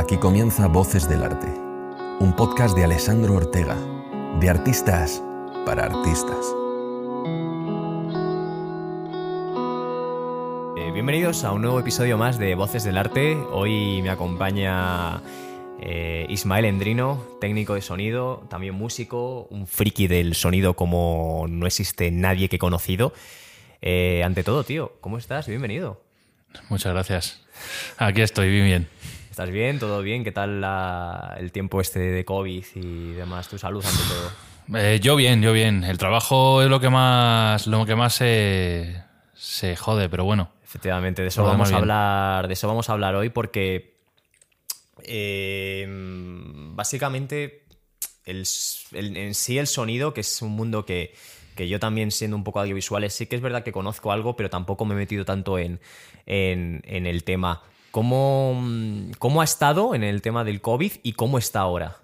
Aquí comienza Voces del Arte, un podcast de Alessandro Ortega, de artistas para artistas. Eh, bienvenidos a un nuevo episodio más de Voces del Arte. Hoy me acompaña eh, Ismael Endrino, técnico de sonido, también músico, un friki del sonido como no existe nadie que he conocido. Eh, ante todo, tío, ¿cómo estás? Bienvenido. Muchas gracias. Aquí estoy, bien, bien. ¿Estás bien? ¿Todo bien? ¿Qué tal la- el tiempo este de COVID y demás? ¿Tu salud ante todo? Eh, yo bien, yo bien. El trabajo es lo que más, lo que más se, se jode, pero bueno. Efectivamente, de eso vamos a hablar. De eso vamos a hablar hoy porque eh, básicamente el, en sí el sonido, que es un mundo que, que yo también siendo un poco audiovisuales, sí que es verdad que conozco algo, pero tampoco me he metido tanto en, en, en el tema. ¿Cómo, mm, ¿Cómo ha estado en el tema del COVID y cómo está ahora?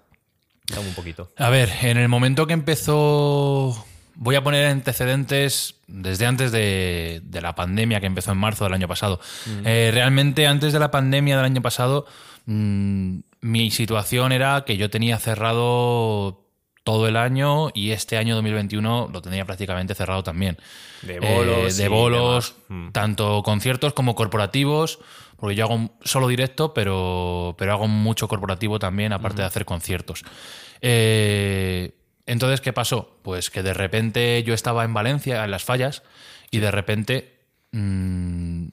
Dame un poquito. A ver, en el momento que empezó. Voy a poner antecedentes desde antes de, de la pandemia que empezó en marzo del año pasado. Eh, realmente, antes de la pandemia del año pasado, mm, mi situación era que yo tenía cerrado todo el año y este año 2021 lo tenía prácticamente cerrado también. De bolos Eh, de bolos. Mm. tanto conciertos como corporativos, porque yo hago solo directo, pero, pero hago mucho corporativo también, aparte de hacer conciertos. Eh, entonces, ¿qué pasó? Pues que de repente yo estaba en Valencia, en las fallas, y de repente mm,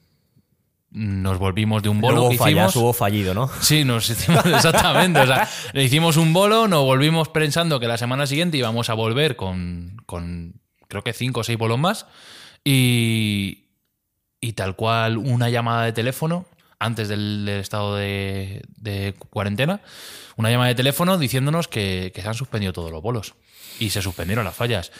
nos volvimos de un bolo Luego que fallas, hicimos. hubo fallido, ¿no? Sí, nos hicimos exactamente. O sea, le hicimos un bolo, nos volvimos pensando que la semana siguiente íbamos a volver con, con creo que cinco o seis bolos más. Y, y tal cual una llamada de teléfono antes del, estado de, de cuarentena, una llamada de teléfono diciéndonos que, que se han suspendido todos los bolos y se suspendieron las fallas.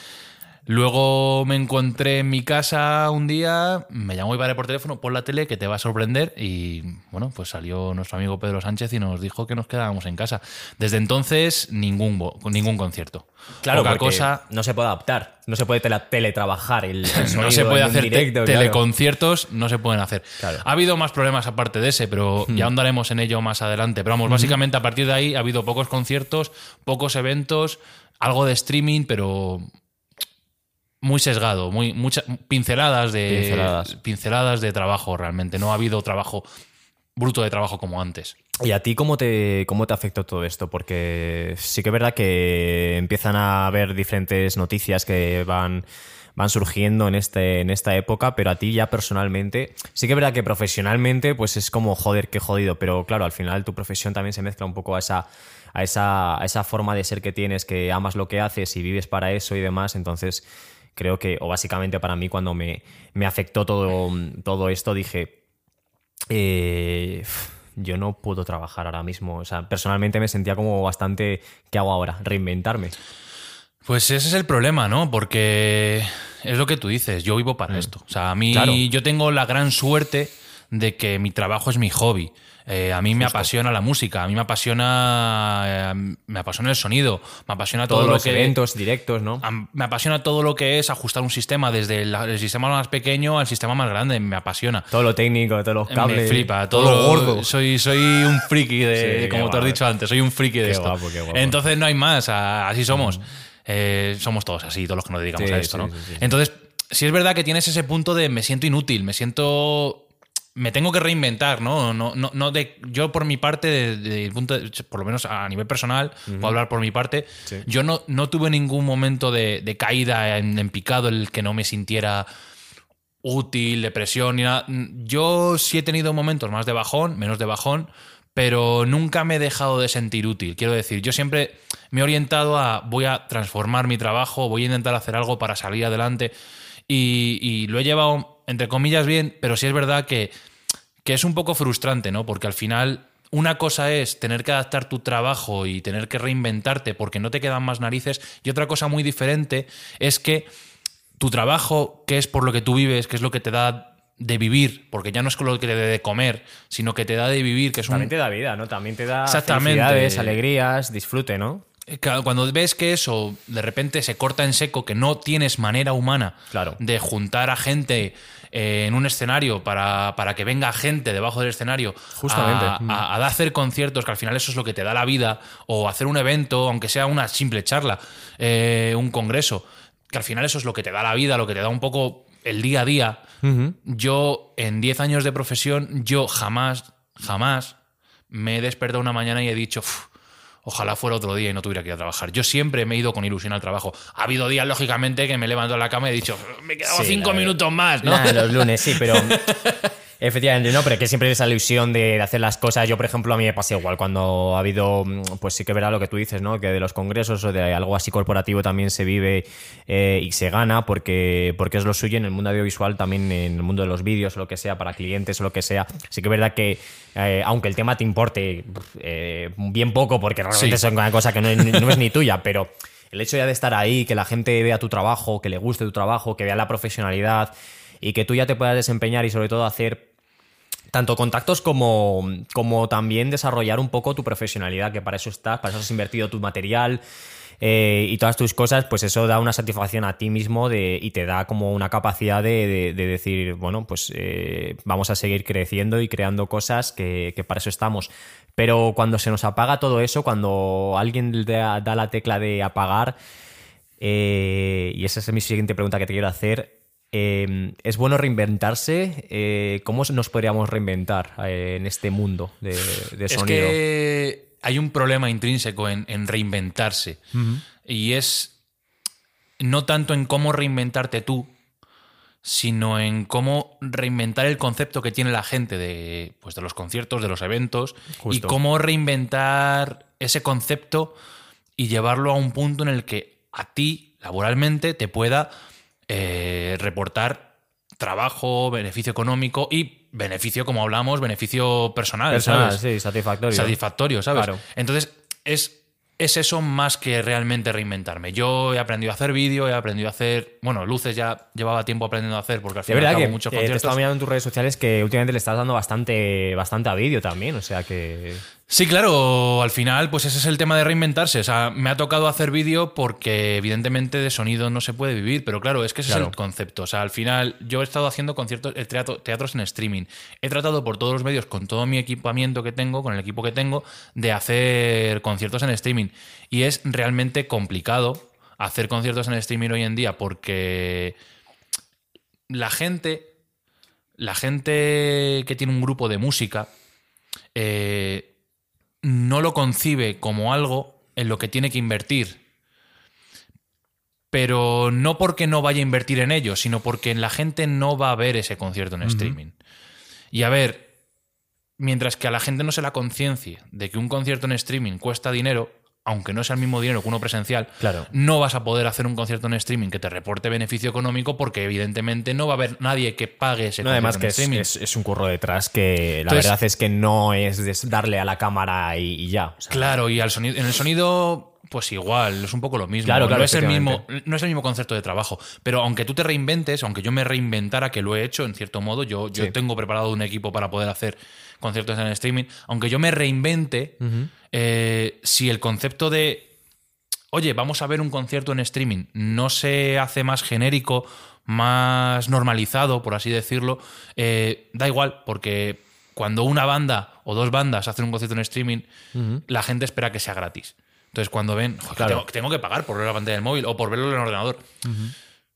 Luego me encontré en mi casa un día, me llamó mi padre por teléfono, por la tele, que te va a sorprender. Y bueno, pues salió nuestro amigo Pedro Sánchez y nos dijo que nos quedábamos en casa. Desde entonces, ningún, ningún concierto. Claro, Poca porque cosa. no se puede adaptar, no se puede tele- teletrabajar el, el No se puede hacer te- directo, claro. teleconciertos, no se pueden hacer. Claro. Ha habido más problemas aparte de ese, pero ya ahondaremos en ello más adelante. Pero vamos, básicamente a partir de ahí ha habido pocos conciertos, pocos eventos, algo de streaming, pero muy sesgado, muy muchas pinceladas de Pinceladas. pinceladas de trabajo realmente. No ha habido trabajo bruto de trabajo como antes. ¿Y a ti cómo te, cómo te afectó todo esto? Porque sí que es verdad que empiezan a haber diferentes noticias que van, van surgiendo en, este, en esta época, pero a ti ya personalmente, sí que es verdad que profesionalmente pues es como joder, qué jodido, pero claro, al final tu profesión también se mezcla un poco a esa, a esa, a esa forma de ser que tienes, que amas lo que haces y vives para eso y demás, entonces creo que, o básicamente para mí cuando me, me afectó todo, todo esto, dije, eh, yo no puedo trabajar ahora mismo. O sea, personalmente me sentía como bastante. ¿Qué hago ahora? Reinventarme. Pues ese es el problema, ¿no? Porque es lo que tú dices, yo vivo para esto. O sea, a mí Claro. yo tengo la gran suerte de que mi trabajo es mi hobby. Eh, a mí me apasiona la música, a mí me apasiona eh, me apasiona el sonido, me apasiona todo lo que eventos directos, ¿no? Me apasiona todo lo que es ajustar un sistema, desde el, el sistema más pequeño al sistema más grande. Me apasiona. Todo lo técnico, todos los cables. Me flipa, todo, todo, lo gordo. Soy, soy un friki de, Sí, como te has guapo. dicho antes, soy un friki de Qué esto. guapo, qué guapo. Entonces no hay más, a- así somos. Eh, somos todos así, todos los que nos dedicamos Sí, a esto, sí, ¿no? Entonces, si es verdad que tienes ese punto de me siento inútil, me siento. Me tengo que reinventar, ¿no? no, no, no de, yo, por mi parte, de- de- punto de- por lo menos a nivel personal, puedo hablar por mi parte, Sí. yo no, no tuve ningún momento de, de caída en, en picado en el que no me sintiera útil, depresión ni nada. Yo sí he tenido momentos más de bajón, menos de bajón, pero nunca me he dejado de sentir útil. Quiero decir, yo siempre me he orientado a voy a transformar mi trabajo, voy a intentar hacer algo para salir adelante y, y lo he llevado, entre comillas, bien, pero sí es verdad que, que es un poco frustrante, ¿no? Porque al final... Una cosa es tener que adaptar tu trabajo y tener que reinventarte porque no te quedan más narices y otra cosa muy diferente es que tu trabajo, que es por lo que tú vives, que es lo que te da de vivir, porque ya no es con lo que te da de comer, sino que te da de vivir, que es un... También te da vida, ¿no? También te da Exactamente. felicidades, alegrías, disfrute, ¿no? eh, cuando ves que eso de repente se corta en seco, que no tienes manera humana Claro. de juntar a gente eh, en un escenario para, para que venga gente debajo del escenario Justamente. a, a- a hacer conciertos, que al final eso es lo que te da la vida, o hacer un evento, aunque sea una simple charla, eh, un congreso, que al final eso es lo que te da la vida, lo que te da un poco el día a día. Yo, en 10 años de profesión, yo jamás, jamás me he despertado una mañana y he dicho, "Uf, ojalá fuera otro día y no tuviera que ir a trabajar. Yo siempre me he ido con ilusión al trabajo. Ha habido días, lógicamente, que me he levantado en la cama y he dicho, me he quedado Sí, cinco la- minutos más, ¿no? Nah, los lunes, sí, pero. Efectivamente, no, pero que siempre hay esa ilusión de, hacer las cosas. Yo, por ejemplo, a mí me pasa igual cuando ha habido, mm, pues sí que verá lo que tú dices, ¿no? Que de los congresos o de algo así corporativo también se vive eh, y se gana porque, porque es lo suyo en el mundo audiovisual, también en el mundo de los vídeos o lo que sea, para clientes o lo que sea. Sí que es verdad que, eh, aunque el tema te importe eh, bien poco, porque realmente Sí. es una cosa que no es ni tuya, pero el hecho ya de estar ahí, que la gente vea tu trabajo, que le guste tu trabajo, que vea la profesionalidad y que tú ya te puedas desempeñar y sobre todo hacer tanto contactos como, como también desarrollar un poco tu profesionalidad, que para eso estás, para eso has invertido tu material eh, y todas tus cosas, pues eso da una satisfacción a ti mismo y te da como una capacidad de, de- de decir, bueno, pues eh, vamos a seguir creciendo y creando cosas que, para eso estamos. Pero cuando se nos apaga todo eso, cuando alguien da, da la tecla de apagar, eh, y esa es mi siguiente pregunta que te quiero hacer. Eh, ¿Es bueno reinventarse? Eh, ¿Cómo nos podríamos reinventar eh, en este mundo de, de Es sonido? que hay un problema intrínseco en, en reinventarse. Y es no tanto en cómo reinventarte tú, sino en cómo reinventar el concepto que tiene la gente de, pues, de los conciertos, de los eventos, Justo. y cómo reinventar ese concepto y llevarlo a un punto en el que a ti, laboralmente, te pueda eh, reportar trabajo, beneficio económico y beneficio, como hablamos, beneficio personal. Personal, ¿sabes? sí, satisfactorio. satisfactorio, ¿sabes? Claro. Entonces, es, es eso más que realmente reinventarme. Yo he aprendido a hacer vídeo, he aprendido a hacer. Bueno, luces ya llevaba tiempo aprendiendo a hacer porque al final verdad acabo que muchos eh, te conciertos. estado mirando en tus redes sociales que últimamente le estás dando bastante, bastante a vídeo también, o sea que... Sí, claro, al final, pues ese es el tema de reinventarse. O sea, me ha tocado hacer vídeo porque, evidentemente, de sonido no se puede vivir, pero claro, es que ese es el concepto. O sea, al final, yo he estado haciendo conciertos, eh, teatro- teatros en streaming. He tratado por todos los medios, con todo mi equipamiento que tengo, con el equipo que tengo, de hacer conciertos en streaming. Y es realmente complicado hacer conciertos en streaming hoy en día porque la gente, la gente que tiene un grupo de música, eh, no lo concibe como algo en lo que tiene que invertir. Pero no porque no vaya a invertir en ello, sino porque la gente no va a ver ese concierto en streaming. Y a ver, mientras que a la gente no se la conciencia de que un concierto en streaming cuesta dinero, aunque no sea el mismo dinero que uno presencial, Claro. no vas a poder hacer un concierto en streaming que te reporte beneficio económico porque evidentemente no va a haber nadie que pague ese No, concierto además en que es, streaming. es- es un curro detrás que la Entonces- verdad es que no es darle a la cámara y, y ya. o sea, Claro, y al sonido, en el sonido, pues igual, es un poco lo mismo. Claro, claro, no, es el mismo, no es el mismo concepto de trabajo. Pero aunque tú te reinventes, aunque yo me reinventara, que lo he hecho, en cierto modo, yo, yo Sí. tengo preparado un equipo para poder hacer conciertos en streaming, aunque yo me reinvente, eh, si el concepto de, oye, vamos a ver un concierto en streaming, no se hace más genérico, más normalizado, por así decirlo, eh, da igual, porque cuando una banda o dos bandas hacen un concierto en streaming, la gente espera que sea gratis. Entonces, cuando ven, "Joder, Claro. tengo, tengo que pagar por ver la pantalla del móvil o por verlo en el ordenador.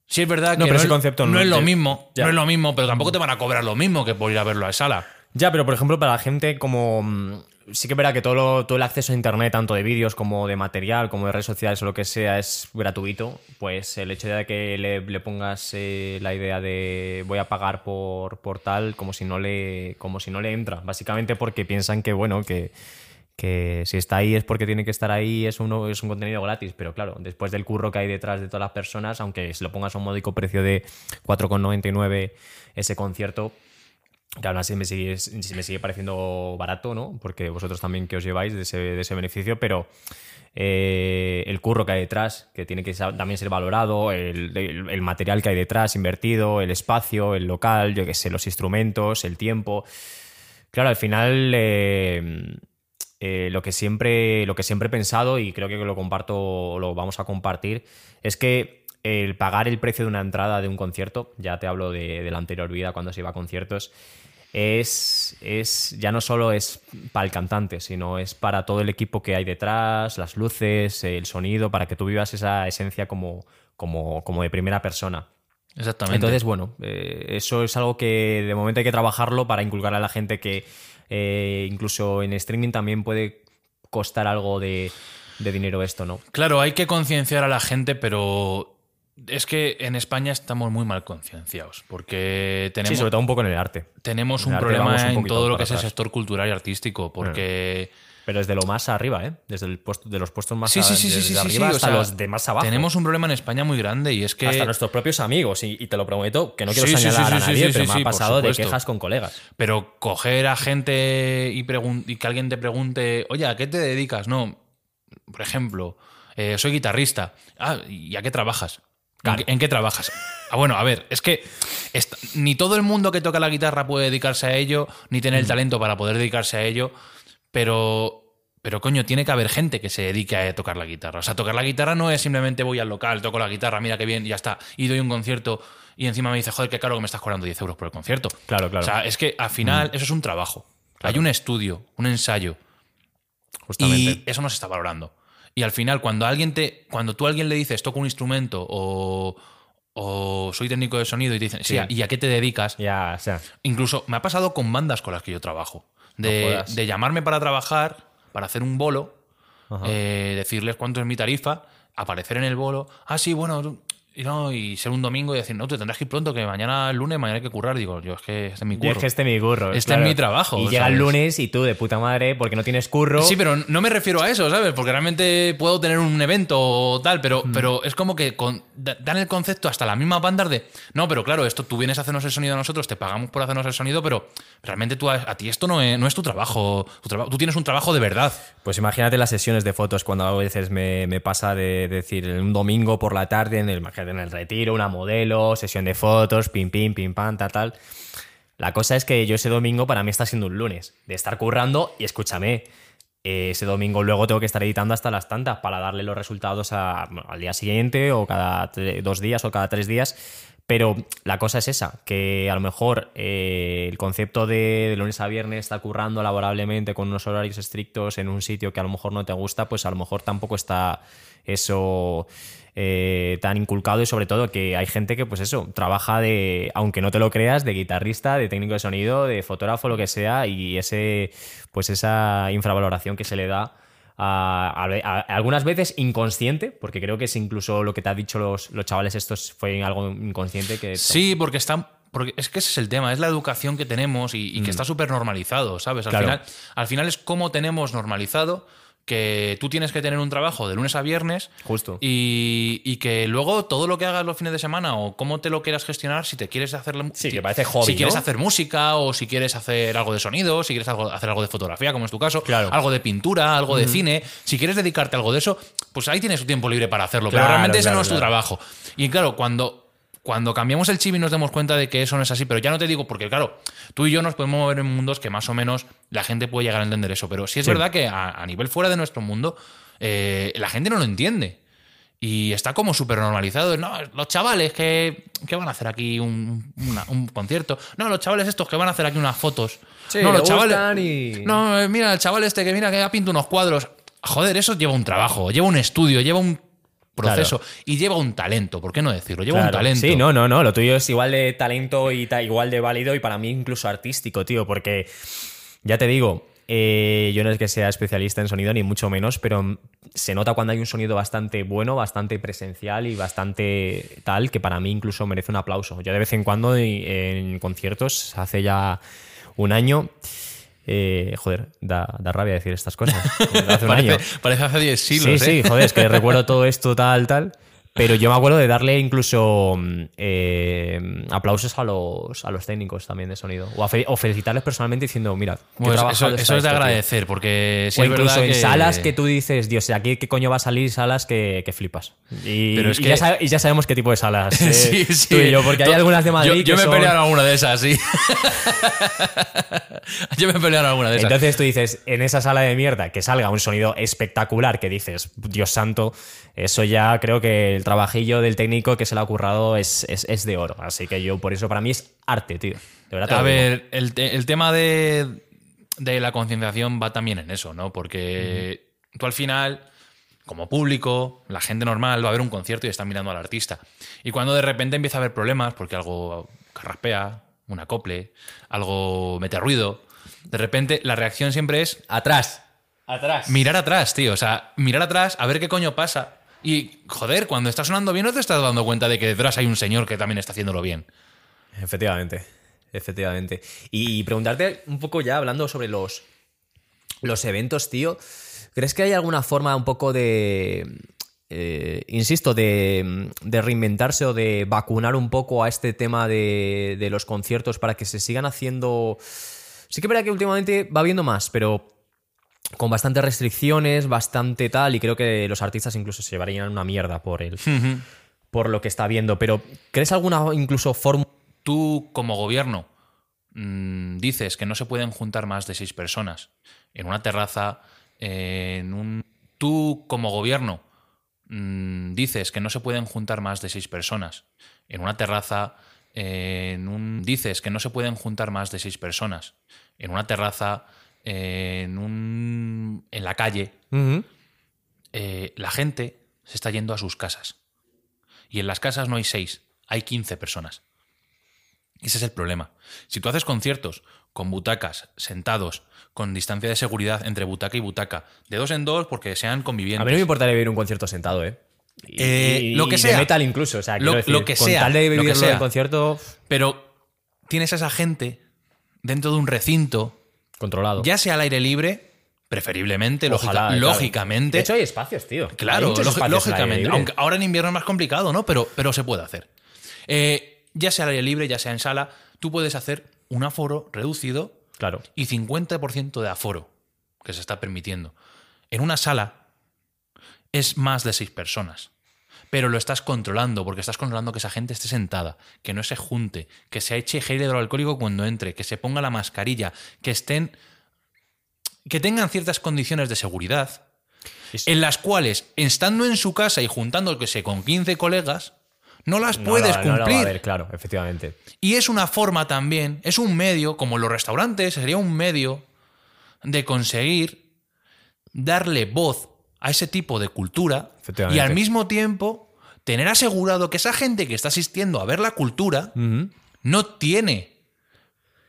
Sí, es verdad que No, pero no, ese es, concepto no no- es lo mismo, ya. no es lo mismo, pero tampoco te van a cobrar lo mismo que por ir a verlo a sala. Ya, pero por ejemplo, para la gente como. mm, Sí que verá que todo, lo- todo el acceso a internet, tanto de vídeos como de material, como de redes sociales o lo que sea, es gratuito. Pues el hecho de que le, le pongas eh, la idea de voy a pagar por, por tal, como si no le. como si no le entra. Básicamente porque piensan que, bueno, que. Que si está ahí es porque tiene que estar ahí, es, uno, es un contenido gratis, pero claro, después del curro que hay detrás de todas las personas, aunque se lo pongas a un módico precio de 4,99 ese concierto, que aún así me sigue, me sigue pareciendo barato, ¿no? Porque vosotros también que os lleváis de ese, de ese beneficio, pero eh, el curro que hay detrás, que tiene que también ser valorado, el material que hay detrás invertido, el espacio, el local, yo qué sé, los instrumentos, el tiempo. Claro, al final eh, eh, lo, que siempre, lo que siempre he pensado, y creo que lo comparto, lo vamos a compartir, es que el pagar el precio de una entrada de un concierto, ya te hablo de, de la anterior vida cuando se iba a conciertos, es, es ya no solo es para el cantante, sino es para todo el equipo que hay detrás, las luces, el sonido, para que tú vivas esa esencia como, como, como de primera persona. Exactamente. Entonces, bueno, eh, eso es algo que de momento hay que trabajarlo para inculcar a la gente que eh, incluso en streaming también puede costar algo de, de dinero esto, ¿no? Claro, hay que concienciar a la gente, pero es que en España estamos muy mal concienciados, porque tenemos, Sí, sobre todo un poco en el arte. tenemos en un arte problema en todo lo que es el sector cultural y artístico, porque Pero desde lo más arriba, ¿eh? Desde el puesto, de los puestos más Sí, sí, sí, sí, desde sí, sí, arriba sí, o hasta sea, los de más abajo. tenemos un problema en España muy grande y es que hasta nuestros propios amigos, y, y te lo prometo, que no quiero señalar a nadie, pero me ha pasado de quejas con colegas. Pero coger a gente y, que alguien te pregunte, oye, ¿a qué te dedicas? No, por ejemplo, eh, soy guitarrista. Ah, ¿y a qué trabajas? ¿En, Claro. qué, en qué trabajas? Ah, bueno, a ver, es que esta- ni todo el mundo que toca la guitarra puede dedicarse a ello, ni tener el talento para poder dedicarse a ello, pero... Pero coño, tiene que haber gente que se dedique a tocar la guitarra. O sea, tocar la guitarra no es simplemente voy al local, toco la guitarra, mira qué bien, ya está. Y doy un concierto y encima me dice, joder, qué caro que me estás cobrando 10 euros por el concierto. Claro, claro. O sea, es que al final Mm. eso es un trabajo. Hay un estudio, un ensayo. Justamente. Y eso no se está valorando. Y al final, cuando alguien te, cuando tú a alguien le dices toco un instrumento o, o soy técnico de sonido y te dicen, sí, Sí. ¿y a qué te dedicas? Ya, o sea, Incluso me ha pasado con bandas con las que yo trabajo. De, llamarme para trabajar, para hacer un bolo, eh, decirles cuánto es mi tarifa, aparecer en el bolo. Ah, sí, bueno, y, no, y ser un domingo y decir, no, te tendrás que ir pronto, que mañana es lunes, mañana hay que currar. Digo, yo es que este es mi Yo curro. es que este es mi curro. Este es mi trabajo, Y llega el lunes y tú de puta madre porque no tienes curro. Sí, pero no me refiero a eso, ¿sabes? Porque realmente puedo tener un evento o tal, pero, Mm. pero es como que con- da- dan el concepto hasta las mismas bandas de, no, pero claro, esto tú vienes a hacernos el sonido a nosotros, te pagamos por hacernos el sonido, pero realmente tú a, a ti esto no es, no es tu trabajo, tu traba- tú tienes un trabajo de verdad. Pues imagínate las sesiones de fotos cuando a veces me, me pasa de decir un domingo por la tarde en el, en el retiro, una modelo, sesión de fotos, pim, pim, pim, pam, tal, tal. La cosa es que yo ese domingo para mí está siendo un lunes, de estar currando y escúchame, eh, ese domingo luego tengo que estar editando hasta las tantas para darle los resultados al día siguiente o cada dos días o cada tres días. Pero la cosa es esa, que a lo mejor eh, el concepto de, de lunes a viernes estar currando laborablemente con unos horarios estrictos en un sitio que a lo mejor no te gusta, pues a lo mejor tampoco está eso eh, tan inculcado y sobre todo que hay gente que pues eso, trabaja de, aunque no te lo creas, de guitarrista, de técnico de sonido, de fotógrafo, lo que sea, y ese pues esa infravaloración que se le da a, a- a- algunas veces inconsciente, porque creo que es incluso lo que te han dicho los, los chavales estos fue algo inconsciente que Sí, porque está. Porque es que ese es el tema, es la educación que tenemos y, y que está súper normalizado, ¿sabes? Al, Mm. Claro. final, al final es cómo tenemos normalizado que tú tienes que tener un trabajo de lunes a viernes Justo. y, y que luego todo lo que hagas los fines de semana o cómo te lo quieras gestionar, si te quieres hacer Sí, si- que parece hobby, si quieres hacer música o si quieres hacer algo de sonido, si quieres algo- hacer algo de fotografía, como es tu caso, Claro. algo de pintura, algo de cine, si quieres dedicarte a algo de eso, pues ahí tienes tu tiempo libre para hacerlo, Claro, pero realmente ese no es tu trabajo. Y claro, cuando cuando cambiamos el chip y nos demos cuenta de que eso no es así, pero ya no te digo, porque claro, tú y yo nos podemos mover en mundos que más o menos la gente puede llegar a entender eso, pero sí es Sí. verdad que a, a nivel fuera de nuestro mundo, eh, la gente no lo entiende. Y está como súper normalizado. No, los chavales que, que van a hacer aquí un, una- un concierto. No, los chavales estos que van a hacer aquí unas fotos. Sí, no, los chavales. y- No, eh, mira, el chaval este que mira que ha pintado unos cuadros. Joder, eso lleva un trabajo, lleva un estudio, lleva un proceso y lleva un talento. ¿Por qué no decirlo? Lleva un talento. Sí, no, no, no. Lo tuyo es igual de talento y igual de válido y para mí incluso artístico, tío. Porque ya te digo, eh, yo no es que sea especialista en sonido ni mucho menos, pero se nota cuando hay un sonido bastante bueno, bastante presencial y bastante tal que para mí incluso merece un aplauso. Yo de vez en cuando en conciertos, hace ya un año. Eh, joder, da, da rabia decir estas cosas. Hace un año. Parece, parece hace 10 siglos. Sí, ¿eh? sí, joder, es que recuerdo todo esto, tal, tal. Pero yo me acuerdo de darle incluso mm, eh, aplausos a los, a los técnicos también de sonido. O, felicitarles personalmente diciendo, mira, Pues eso, es de tío". agradecer, porque si o es incluso en que- salas que tú dices, Dios, aquí qué coño va a salir salas que, que flipas. Y, Pero es y que- ya sabe- y ya sabemos qué tipo de salas. eh, Sí, sí. tú y yo, porque hay algunas de Madrid Yo, yo que me he son- peleado en alguna de esas, sí. yo me he peleado en alguna de esas. Entonces tú dices, en esa sala de mierda, que salga un sonido espectacular, que dices, Dios santo, eso ya creo que el trabajillo del técnico que se le ha currado es, es, es de oro. Así que yo, por eso, para mí es arte, tío. De verdad A ver, el, te- el tema de, de la concienciación va también en eso, ¿no? Porque tú al final, como público, la gente normal va a ver un concierto y está mirando al artista. Y cuando de repente empieza a haber problemas, porque algo carraspea, un acople, algo mete ruido, de repente la reacción siempre es Atrás. Atrás. mirar atrás, tío. O sea, mirar atrás, a ver qué coño pasa. Y, joder, cuando está sonando bien, no te estás dando cuenta de que detrás hay un señor que también está haciéndolo bien. Efectivamente, efectivamente. Y preguntarte un poco ya, hablando sobre los, los eventos, tío, ¿crees que hay alguna forma un poco de, eh, insisto, de, de reinventarse o de vacunar un poco a este tema de, de los conciertos para que se sigan haciendo... Sí que verdad que últimamente va viendo más, pero con bastantes restricciones, bastante tal, y creo que los artistas incluso se llevarían una mierda por el, por lo que está viendo. Pero, ¿crees alguna incluso forma Tú, como gobierno, mm, dices que no se pueden juntar más de seis personas en una terraza, en un... Tú, como gobierno, mm, dices que no se pueden juntar más de seis personas en una terraza, en un... Dices que no se pueden juntar más de seis personas en una terraza, en un... en la calle, eh, la gente se está yendo a sus casas. Y en las casas no hay seis, hay 15 personas. Ese es el problema. Si tú haces conciertos con butacas, sentados, con distancia de seguridad entre butaca y butaca, de dos en dos porque sean A convivientes. mí no me importaría vivir un concierto sentado, ¿eh? Y, Eh, y- lo que y sea. De metal incluso, o sea, Lo- quiero decir, lo que con sea, tal de lo que sea. el concierto Pero tienes a esa gente dentro de un recinto, controlado. ya sea al aire libre, preferiblemente, Ojalá, lógicamente. De hecho, hay espacios, tío. Claro, espacios lógicamente. Aunque ahora en invierno es más complicado, ¿no? Pero, pero se puede hacer. Eh, ya sea al aire libre, ya sea en sala, tú puedes hacer un aforo reducido Claro. y 50% de aforo que se está permitiendo. En una sala es más de seis personas. Pero lo estás controlando, porque estás controlando que esa gente esté sentada, que no se junte, que se eche gel hidroalcohólico cuando entre, que se ponga la mascarilla, que estén. que tengan ciertas condiciones de seguridad, Es- en las cuales, estando en su casa y juntándose con 15 colegas, no las No puedes no va a cumplir. haber, claro, efectivamente. Y es una forma también, es un medio, como los restaurantes, sería un medio de conseguir darle voz a ese tipo de cultura y al mismo tiempo tener asegurado que esa gente que está asistiendo a ver la cultura no tiene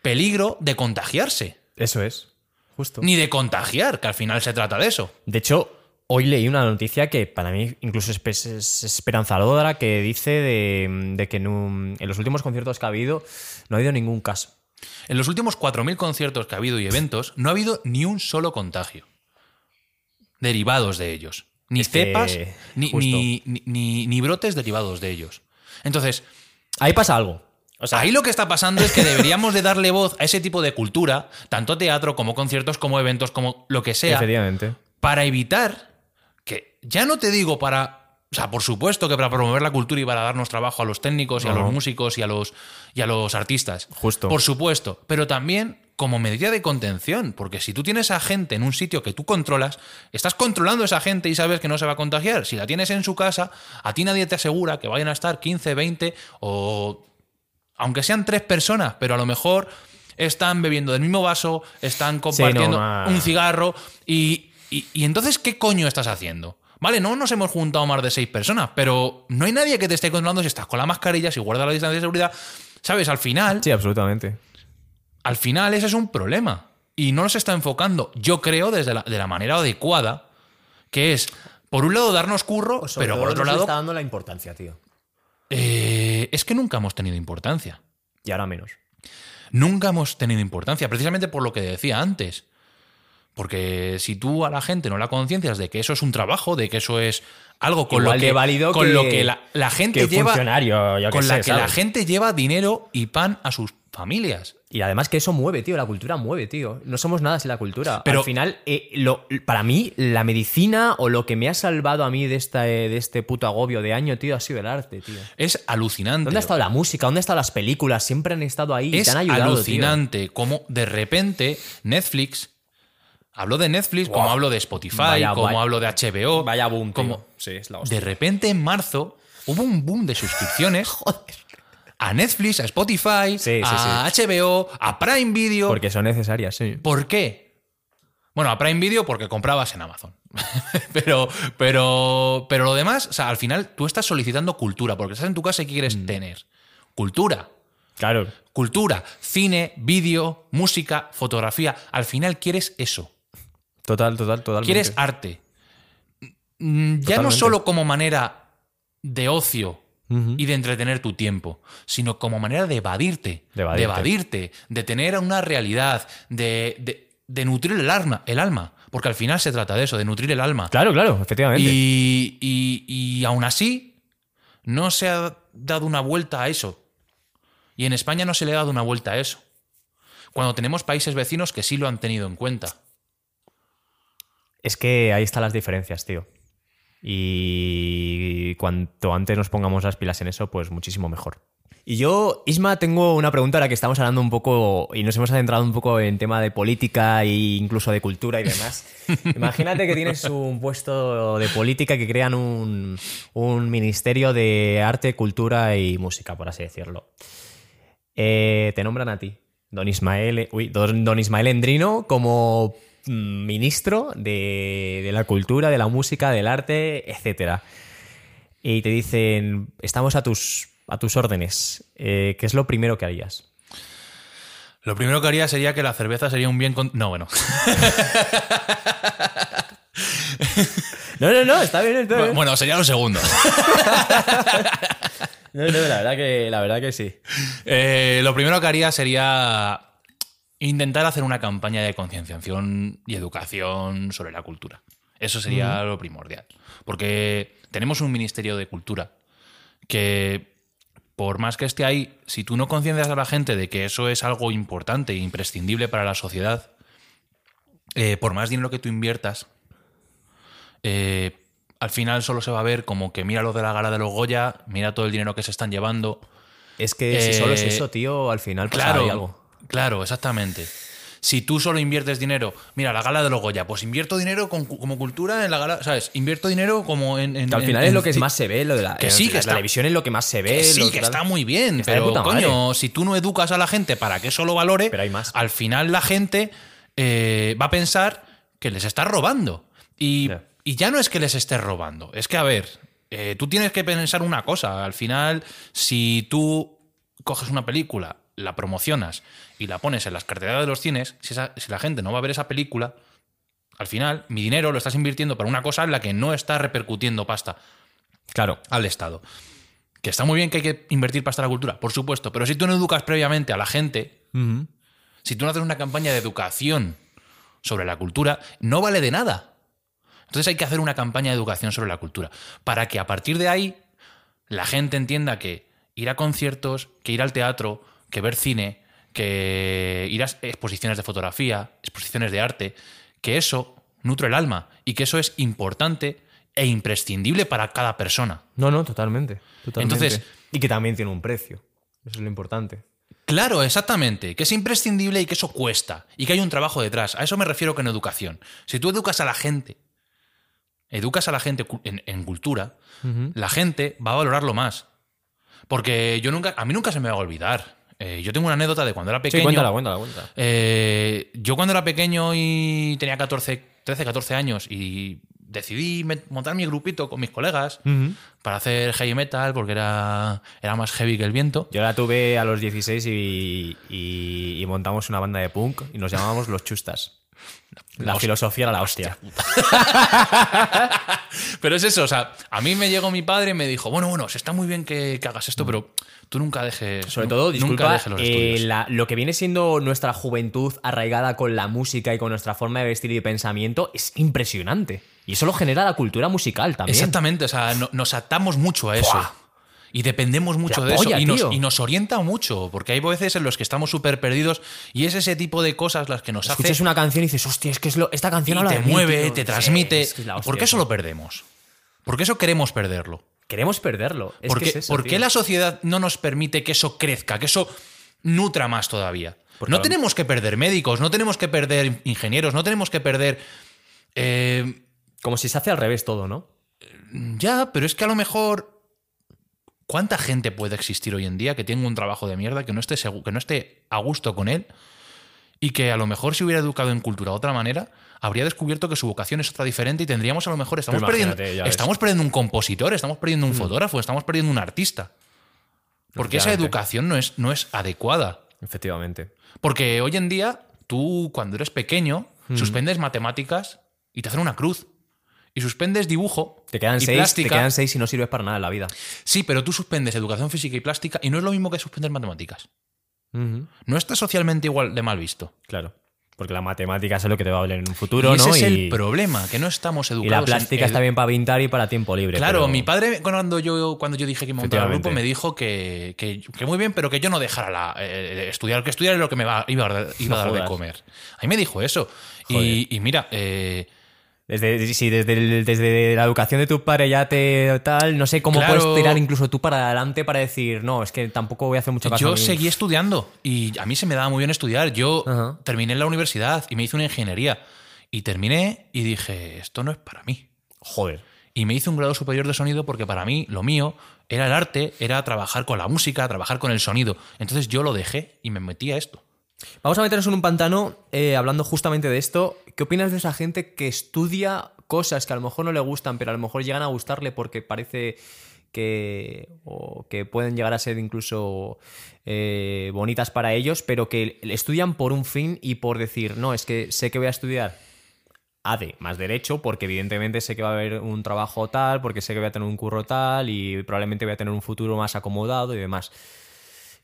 peligro de contagiarse, Eso es. Justo. ni de contagiar, que al final se trata de eso. De hecho, hoy leí una noticia que para mí incluso es, es- es esperanzadora que dice de, de que en, un- en los últimos conciertos que ha habido no ha habido ningún caso. En los últimos 4.000 conciertos que ha habido y eventos, no ha habido ni un solo contagio derivados de ellos. Ni Es cepas, ni, ni, ni- ni- ni brotes derivados de ellos. Entonces, Ahí pasa algo. O sea, ahí lo que está pasando es que deberíamos de darle voz a ese tipo de cultura, tanto teatro como conciertos, como eventos, como lo que sea, efectivamente. para evitar que, ya no te digo para, o sea, por supuesto que para promover la cultura y para darnos trabajo a los técnicos y a los músicos y a los, y a los artistas. Justo. Por supuesto, pero también como medida de contención, porque si tú tienes a gente en un sitio que tú controlas, estás controlando a esa gente y sabes que no se va a contagiar. Si la tienes en su casa, a ti nadie te asegura que vayan a estar 15, 20 o aunque sean tres personas, pero a lo mejor están bebiendo del mismo vaso, están compartiendo no. un cigarro y, y- y entonces, ¿qué coño estás haciendo? Vale, no nos hemos juntado más de seis personas, pero no hay nadie que te esté controlando si estás con la mascarilla, si guardas la distancia de seguridad. ¿Sabes? Al final, Sí, absolutamente. Al final ese es un problema. Y no nos está enfocando, yo creo, desde la, de la manera adecuada, que es, por un lado, darnos curro, pero por otro lado, dando la importancia, tío. eh, es que nunca hemos tenido importancia. Y ahora menos. Nunca hemos tenido importancia, precisamente por lo que decía antes. Porque si tú a la gente no la conciencias de que eso es un trabajo, de que eso es algo con Igual lo que, válido con que- lo que la, la gente que lleva. funcionario, yo con la que la gente lleva dinero y pan a sus familias. Y además que eso mueve, tío. La cultura mueve, tío. No somos nada sin la cultura. Pero- Al final, eh, lo- para mí, la medicina o lo que me ha salvado a mí de, esta, eh, de este puto agobio de año, tío, ha sido el arte, tío. Es alucinante. ¿Dónde ha estado la música? ¿Dónde han estado las películas? Siempre han estado ahí y es te han ayudado, alucinante como de repente Netflix. Hablo de Netflix como hablo de Spotify, Vaya, como vaya- hablo de HBO. Vaya boom, tío. como Sí, es la hostia. de repente en marzo hubo un boom de suscripciones a Netflix, a Spotify, Sí, sí, a HBO, a Prime Video. Porque son necesarias, sí. ¿Por qué? Bueno, a Prime Video porque comprabas en Amazon. pero, pero, pero lo demás, o sea, al final tú estás solicitando cultura, porque estás en tu casa y ¿qué quieres Mm. tener? Cultura. Claro. Cultura, cine, vídeo, música, fotografía. Al final quieres eso. Total, total, totalmente. Quieres arte. Mm, Ya no solo como manera de ocio Y de entretener tu tiempo, sino como manera de evadirte. De evadirte. evadirte, de tener una realidad, de, de- de nutrir el alma, el alma. Porque al final se trata de eso, de nutrir el alma. Claro, claro, efectivamente. Y, y- y aún así, no se ha dado una vuelta a eso. Y en España no se le ha dado una vuelta a eso. Cuando tenemos países vecinos que sí lo han tenido en cuenta. Es que ahí están las diferencias, tío. Y cuanto antes nos pongamos las pilas en eso, pues muchísimo mejor. Y yo, Isma, tengo una pregunta ahora que estamos hablando un poco y nos hemos adentrado un poco en tema de política e incluso de cultura y demás. Imagínate que tienes un puesto de política que crean un, un ministerio de arte, cultura y música, por así decirlo. Eh, te nombran a ti, don Ismael, uy, don, Ismael Endrino, como ministro de, de la cultura, de la música, del arte, etcétera. Y te dicen, estamos a tus, a tus órdenes. Eh, ¿Qué es lo primero que harías? Lo primero que haría sería que la cerveza sería un bien... con- No, bueno. No, no, no, está bien, está bien. Bueno, sería lo segundo. No, no, la verdad que, la verdad que sí. Eh, lo primero que haría sería intentar hacer una campaña de concienciación y educación sobre la cultura. Eso sería lo primordial. Porque tenemos un Ministerio de Cultura que, por más que esté ahí, si tú no conciencias a la gente de que eso es algo importante e imprescindible para la sociedad, eh, por más dinero que tú inviertas, eh, al final solo se va a ver como que mira lo de la gala de los Goya, mira todo el dinero que se están llevando, Es que si solo es Eh, eso, tío, al final Claro, ahí algo. Claro, exactamente. Si tú solo inviertes dinero, mira, la gala de los Goya, pues invierto dinero con- como cultura en la gala, ¿sabes? Invierto dinero como en. en- Que al en- final es lo que más se ve, lo de la, Que en sí, la que está- televisión es lo que más se ve. Que sí, lo que está muy bien, Está pero madre. coño, si tú no educas a la gente para que eso lo valore, Pero hay más. al final la gente eh, va a pensar que les estás robando. Y Ya. y ya no es que les estés robando, es que, a ver, eh, tú tienes que pensar una cosa. Al final, si tú coges una película, la promocionas y la pones en las carteleras de los cines, si, esa- si la gente no va a ver esa película, al final mi dinero lo estás invirtiendo para una cosa en la que no está repercutiendo pasta Claro. al Estado. Que está muy bien que hay que invertir pasta en la cultura, por supuesto, pero si tú no educas previamente a la gente, si tú no haces una campaña de educación sobre la cultura, no vale de nada. Entonces hay que hacer una campaña de educación sobre la cultura, para que a partir de ahí la gente entienda que ir a conciertos, que ir al teatro, que ver cine, que ir a exposiciones de fotografía, exposiciones de arte, que eso nutre el alma y que eso es importante e imprescindible para cada persona. No, no, totalmente. totalmente. Entonces- y que también tiene un precio. Eso es lo importante. Claro, exactamente. Que es imprescindible y que eso cuesta. Y que hay un trabajo detrás. A eso me refiero con educación. Si tú educas a la gente, educas a la gente en cultura, la gente va a valorarlo más. Porque yo nunca, a mí nunca se me va a olvidar. Eh, yo tengo una anécdota de cuando era pequeño. Sí, cuéntala, cuéntala, cuéntala. Eh, yo cuando era pequeño y tenía 14, 13, 14 años y decidí montar mi grupito con mis colegas para hacer heavy metal porque era, era más heavy que el viento. Yo la tuve a los 16 y, y- y montamos una banda de punk y nos llamábamos Los Chustas. La filosofía era la hostia. Pero es eso, o sea, a mí me llegó mi padre y me dijo, bueno, bueno, se está muy bien que, que hagas esto, pero tú nunca dejes. Sobre todo, nunca dejes los eh, la- lo que viene siendo nuestra juventud arraigada con la música y con nuestra forma de vestir y de pensamiento es impresionante. Y eso lo genera la cultura musical también. Exactamente, o sea, no- nos atamos mucho a eso. Y dependemos mucho de eso. Y nos, y orienta mucho, porque hay veces en los que estamos súper perdidos y es ese tipo de cosas las que nos hace Escuchas una canción y dices, hostia, es que es lo- esta y canción habla te de mueve, tío". te Sí, transmite. es que es la ¿Por qué eso lo perdemos? ¿Por qué eso queremos perderlo? Queremos perderlo. Es ¿Por que qué, es eso, por qué tío. la sociedad no nos permite que eso crezca, que eso nutra más todavía? Porque no tenemos que perder médicos, no tenemos que perder ingenieros, no tenemos que perder... eh, Como si se hace al revés todo, ¿no? ya, pero es que a lo mejor... ¿Cuánta gente puede existir hoy en día que tenga un trabajo de mierda, que no esté, que no esté a gusto con él y que a lo mejor si hubiera educado en cultura de otra manera, habría descubierto que su vocación es otra diferente y tendríamos a lo mejor, estamos, perdiendo, estamos perdiendo un compositor, estamos perdiendo un fotógrafo, estamos perdiendo un artista. Porque esa educación no es, no es adecuada. Efectivamente. Porque hoy en día, tú cuando eres pequeño, Mm. suspendes matemáticas y te hacen una cruz. Y suspendes dibujo Te quedan y seis, plástica. te quedan seis y no sirves para nada en la vida. Sí, pero tú suspendes educación física y plástica y no es lo mismo que suspender matemáticas. No está socialmente igual de mal visto. Claro. Porque la matemática es lo que te va a valer en un futuro, y ese ¿no? es y, el problema, que no estamos educados. y la plástica está bien para pintar y para tiempo libre. Claro, pero- mi padre cuando yo, cuando yo dije que me montara el grupo me dijo que, que- que muy bien, pero que yo no dejara la, eh, estudiar, que estudiar es lo que me va, iba a, dar- iba a dar de comer. A mí me dijo eso. Y, y mira, eh, Desde, desde, el- desde la educación de tu padre ya te tal, no sé cómo Claro. puedes tirar incluso tú para adelante para decir, no, es que tampoco voy a hacer mucho caso. yo mí". seguí estudiando y a mí se me daba muy bien estudiar. Yo Ajá. terminé en la universidad y me hice una ingeniería. Y terminé y dije, esto no es para mí. Joder. Y me hice un grado superior de sonido porque para mí lo mío era el arte, era trabajar con la música, trabajar con el sonido. Entonces yo lo dejé y me metí a esto. Vamos a meternos en un pantano eh, hablando justamente de esto. ¿Qué opinas de esa gente que estudia cosas que a lo mejor no le gustan, pero a lo mejor llegan a gustarle porque parece que, o que pueden llegar a ser incluso eh, bonitas para ellos, pero que estudian por un fin y por decir, no, es que sé que voy a estudiar ADE más derecho, porque evidentemente sé que va a haber un trabajo tal, porque sé que voy a tener un curro tal y probablemente voy a tener un futuro más acomodado y demás.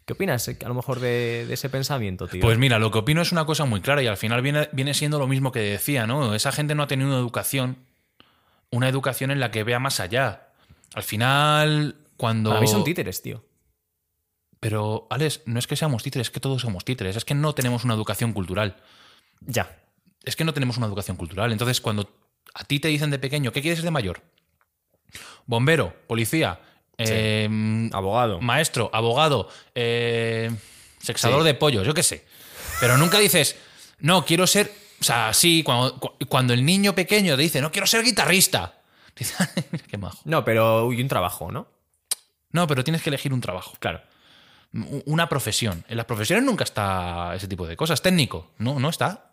¿Qué opinas eh, a lo mejor de, de ese pensamiento, tío? Pues mira, lo que opino es una cosa muy clara y al final viene, viene siendo lo mismo que decía, ¿no? Esa gente no ha tenido una educación, una educación en la que vea más allá. Al final, cuando... Para mí son títeres, tío. Pero, Alex, no es que seamos títeres, es que todos somos títeres, es que no tenemos una educación cultural. Ya. Es que no tenemos una educación cultural. Entonces, cuando a ti te dicen de pequeño, ¿qué quieres ser de mayor? Bombero, policía, eh, Abogado. maestro, abogado, eh, sexador de pollos, yo qué sé. Pero nunca dices, no, quiero ser. O sea, sí, cuando, cu- cuando el niño pequeño te dice, no quiero ser guitarrista. Qué majo. No, pero y un trabajo, ¿no? No, pero tienes que elegir un trabajo. Claro. Una profesión. En las profesiones nunca está ese tipo de cosas. Técnico. No, no está.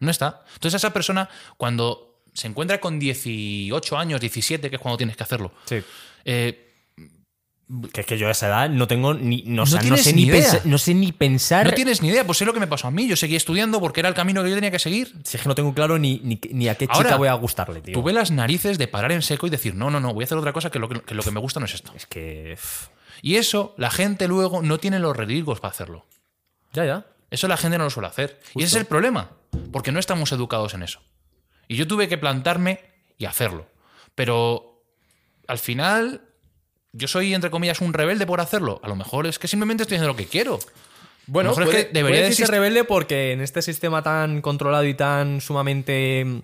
No está. Entonces, esa persona, cuando se encuentra con 18 años, 17, que es cuando tienes que hacerlo, Sí. eh, Que es que yo a esa edad no tengo ni. No, No o sea, no tienes sé ni ni, idea. pensa- no sé ni pensar. no tienes ni idea. Pues es lo que me pasó a mí. Yo seguí estudiando porque era el camino que yo tenía que seguir. Si es que no tengo claro ni, ni, ni a qué chica Ahora, voy a gustarle, tío. Tuve las narices de parar en seco y decir, no, no, no, voy a hacer otra cosa que lo que, que lo que me gusta no es esto. Es que. Y eso, la gente luego no tiene los riesgos para hacerlo. Ya, ya. Eso la gente no lo suele hacer. Y ese es el problema, porque no estamos educados en eso. Y yo tuve que plantarme y hacerlo. Pero al final, yo soy, entre comillas, un rebelde por hacerlo. A lo mejor es que simplemente estoy haciendo lo que quiero. Bueno, A lo mejor es que debería decirse rebelde porque en este sistema tan controlado y tan sumamente mm,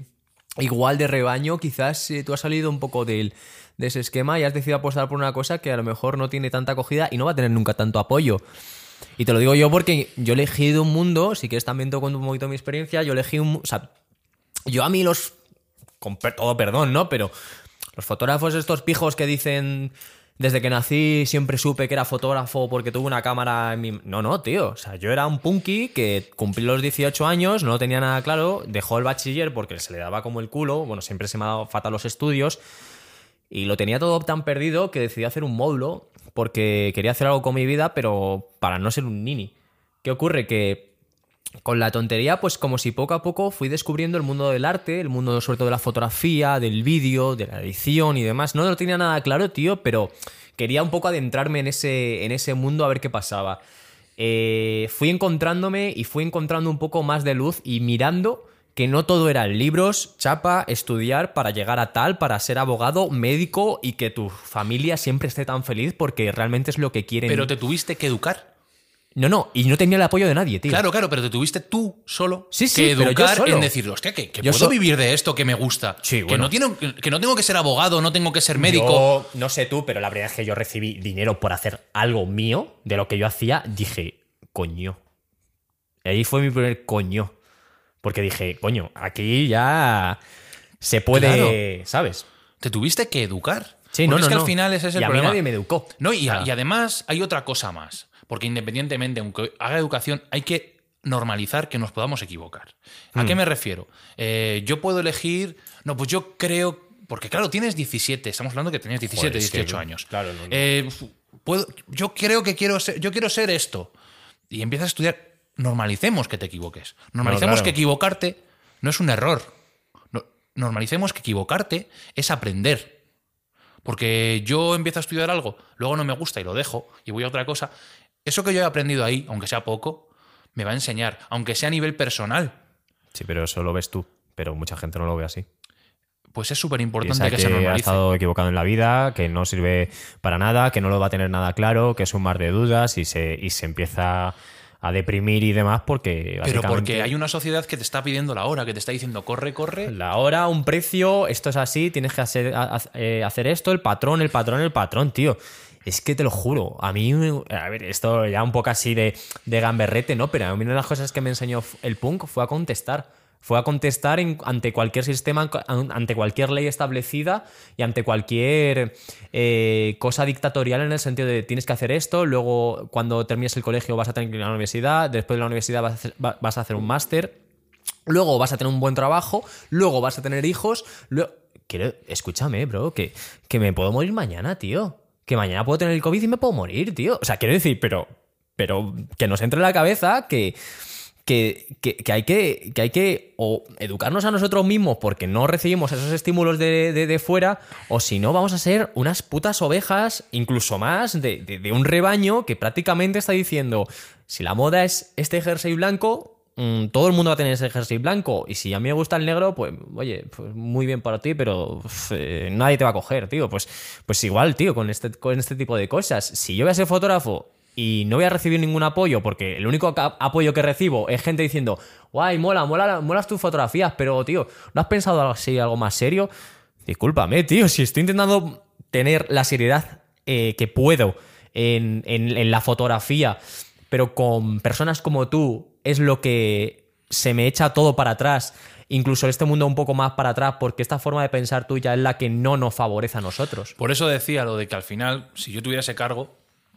igual de rebaño, quizás eh, tú has salido un poco del, de ese esquema y has decidido apostar por una cosa que a lo mejor no tiene tanta acogida y no va a tener nunca tanto apoyo. Y te lo digo yo porque yo elegí de un mundo, si quieres también cuento un poquito mi experiencia, yo elegí un... O sea, yo a mí los... Con todo perdón, ¿no? Pero los fotógrafos estos pijos que dicen... Desde que nací siempre supe que era fotógrafo porque tuve una cámara en mi... No, no, tío. O sea, yo era un punky que cumplí los 18 años, no tenía nada claro, dejó el bachiller porque se le daba como el culo, bueno, siempre se me ha dado fatal los estudios, y lo tenía todo tan perdido que decidí hacer un módulo porque quería hacer algo con mi vida, pero para no ser un nini. ¿Qué ocurre? Que con la tontería, pues como si poco a poco fui descubriendo el mundo del arte, el mundo sobre todo de la fotografía, del vídeo, de la edición y demás. No lo tenía nada claro, tío, pero quería un poco adentrarme en ese, en ese mundo a ver qué pasaba. Eh, fui encontrándome y fui encontrando un poco más de luz y mirando que no todo eran libros, chapa, estudiar para llegar a tal, para ser abogado, médico y que tu familia siempre esté tan feliz porque realmente es lo que quieren. Pero te tuviste que educar. No, no, y no tenía el apoyo de nadie, tío. Claro, claro, pero te tuviste tú solo Sí, sí, que educar solo. en decir, hostia, que, que Yo puedo so- vivir de esto que me gusta. Sí, que, bueno. no tiene, que no tengo que ser abogado, no tengo que ser médico. Yo, no sé tú, pero la verdad es que yo recibí dinero por hacer algo mío de lo que yo hacía. Dije, coño. Y ahí fue mi primer coño. Porque dije, coño, aquí ya se puede, ¿sabes? Te tuviste que educar. Sí, Porque no, es no, que no. al final ese es el y a mí problema. nadie me educó. No, y, y además hay otra cosa más. Porque independientemente, aunque haga educación, hay que normalizar que nos podamos equivocar. ¿A qué me refiero? Eh, yo puedo elegir. No, pues yo creo. Porque claro, tienes 17, estamos hablando que tenías 17, Joder, es que 18 yo- años. claro, no, no. Eh, puedo, yo creo que quiero ser, yo quiero ser esto. Y empiezas a estudiar. Normalicemos que te equivoques. Normalicemos claro. que equivocarte no es un error. No- normalicemos que equivocarte es aprender. Porque yo empiezo a estudiar algo, luego no me gusta y lo dejo y voy a otra cosa. Eso que yo he aprendido ahí, aunque sea poco, me va a enseñar, aunque sea a nivel personal. Sí, pero eso lo ves tú. Pero mucha gente no lo ve así. Pues es súper importante que, que, se ha normalice. estado equivocado en la vida, que no sirve para nada, que no lo va a tener nada claro, que es un mar de dudas y se, y se empieza a deprimir y demás porque Pero porque hay una sociedad que te está pidiendo la hora, que te está diciendo corre, corre. La hora, un precio, esto es así, tienes que hacer, ha- eh, hacer esto, el patrón, el patrón, el patrón, tío. Es que te lo juro, a mí, a ver, esto ya un poco así de, de gamberrete, ¿no? Pero a mí una de las cosas que me enseñó el punk fue a contestar. Fue a contestar ante cualquier sistema, an- ante cualquier ley establecida y ante cualquier eh, cosa dictatorial en el sentido de tienes que hacer esto, luego cuando termines el colegio vas a tener que ir a la universidad, después de la universidad vas a hacer, va- vas a hacer un máster, Luego vas a tener un buen trabajo, luego vas a tener hijos. luego- Quiero, escúchame, bro, que, que me puedo morir mañana, tío. Que mañana puedo tener el COVID y me puedo morir, tío. O sea, quiero decir, pero, pero que nos entre en la cabeza que, que, que- que hay que, que hay que o educarnos a nosotros mismos porque no recibimos esos estímulos de, de- de fuera, o si no, vamos a ser unas putas ovejas, incluso más, de, de- de un rebaño que prácticamente está diciendo, si la moda es este jersey blanco, mm, todo el mundo va a tener ese jersey blanco, y si a mí me gusta el negro, pues, oye, pues muy bien para ti, pero eh, nadie te va a coger, tío. Pues, pues igual, tío, con este, con este tipo de cosas. Si yo voy a ser fotógrafo y no voy a recibir ningún apoyo porque el único apoyo que recibo es gente diciendo, guay, mola, mola, molas tus fotografías, pero tío, ¿no has pensado así, algo más serio? Discúlpame, tío, si estoy intentando tener la seriedad eh, que puedo en- en la fotografía, pero con personas como tú es lo que se me echa todo para atrás, incluso este mundo un poco más para atrás, porque esta forma de pensar tuya es la que no nos favorece a nosotros. Por eso decía lo de que al final, si yo tuviera ese cargo,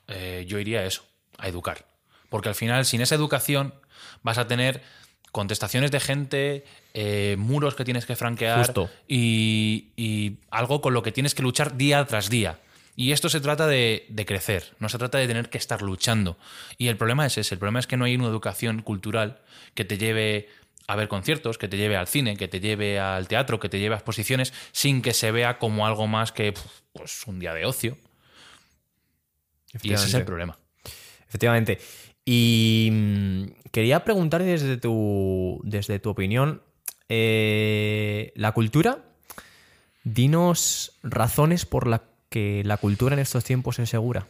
eh, yo iría a eso, a educar. Porque al final, sin esa educación, vas a tener contestaciones de gente, eh, muros que tienes que franquear y algo con lo que tienes que luchar día tras día. Y esto se trata de, de crecer, no se trata de tener que estar luchando. Y el problema es ese, el problema es que no hay una educación cultural que te lleve a ver conciertos, que te lleve al cine, que te lleve al teatro, que te lleve a exposiciones, sin que se vea como algo más que pues, un día de ocio. Y ese es el problema. Efectivamente. Y mm, quería preguntar desde tu, desde tu opinión, eh, la cultura, dinos razones por las que la cultura en estos tiempos es segura.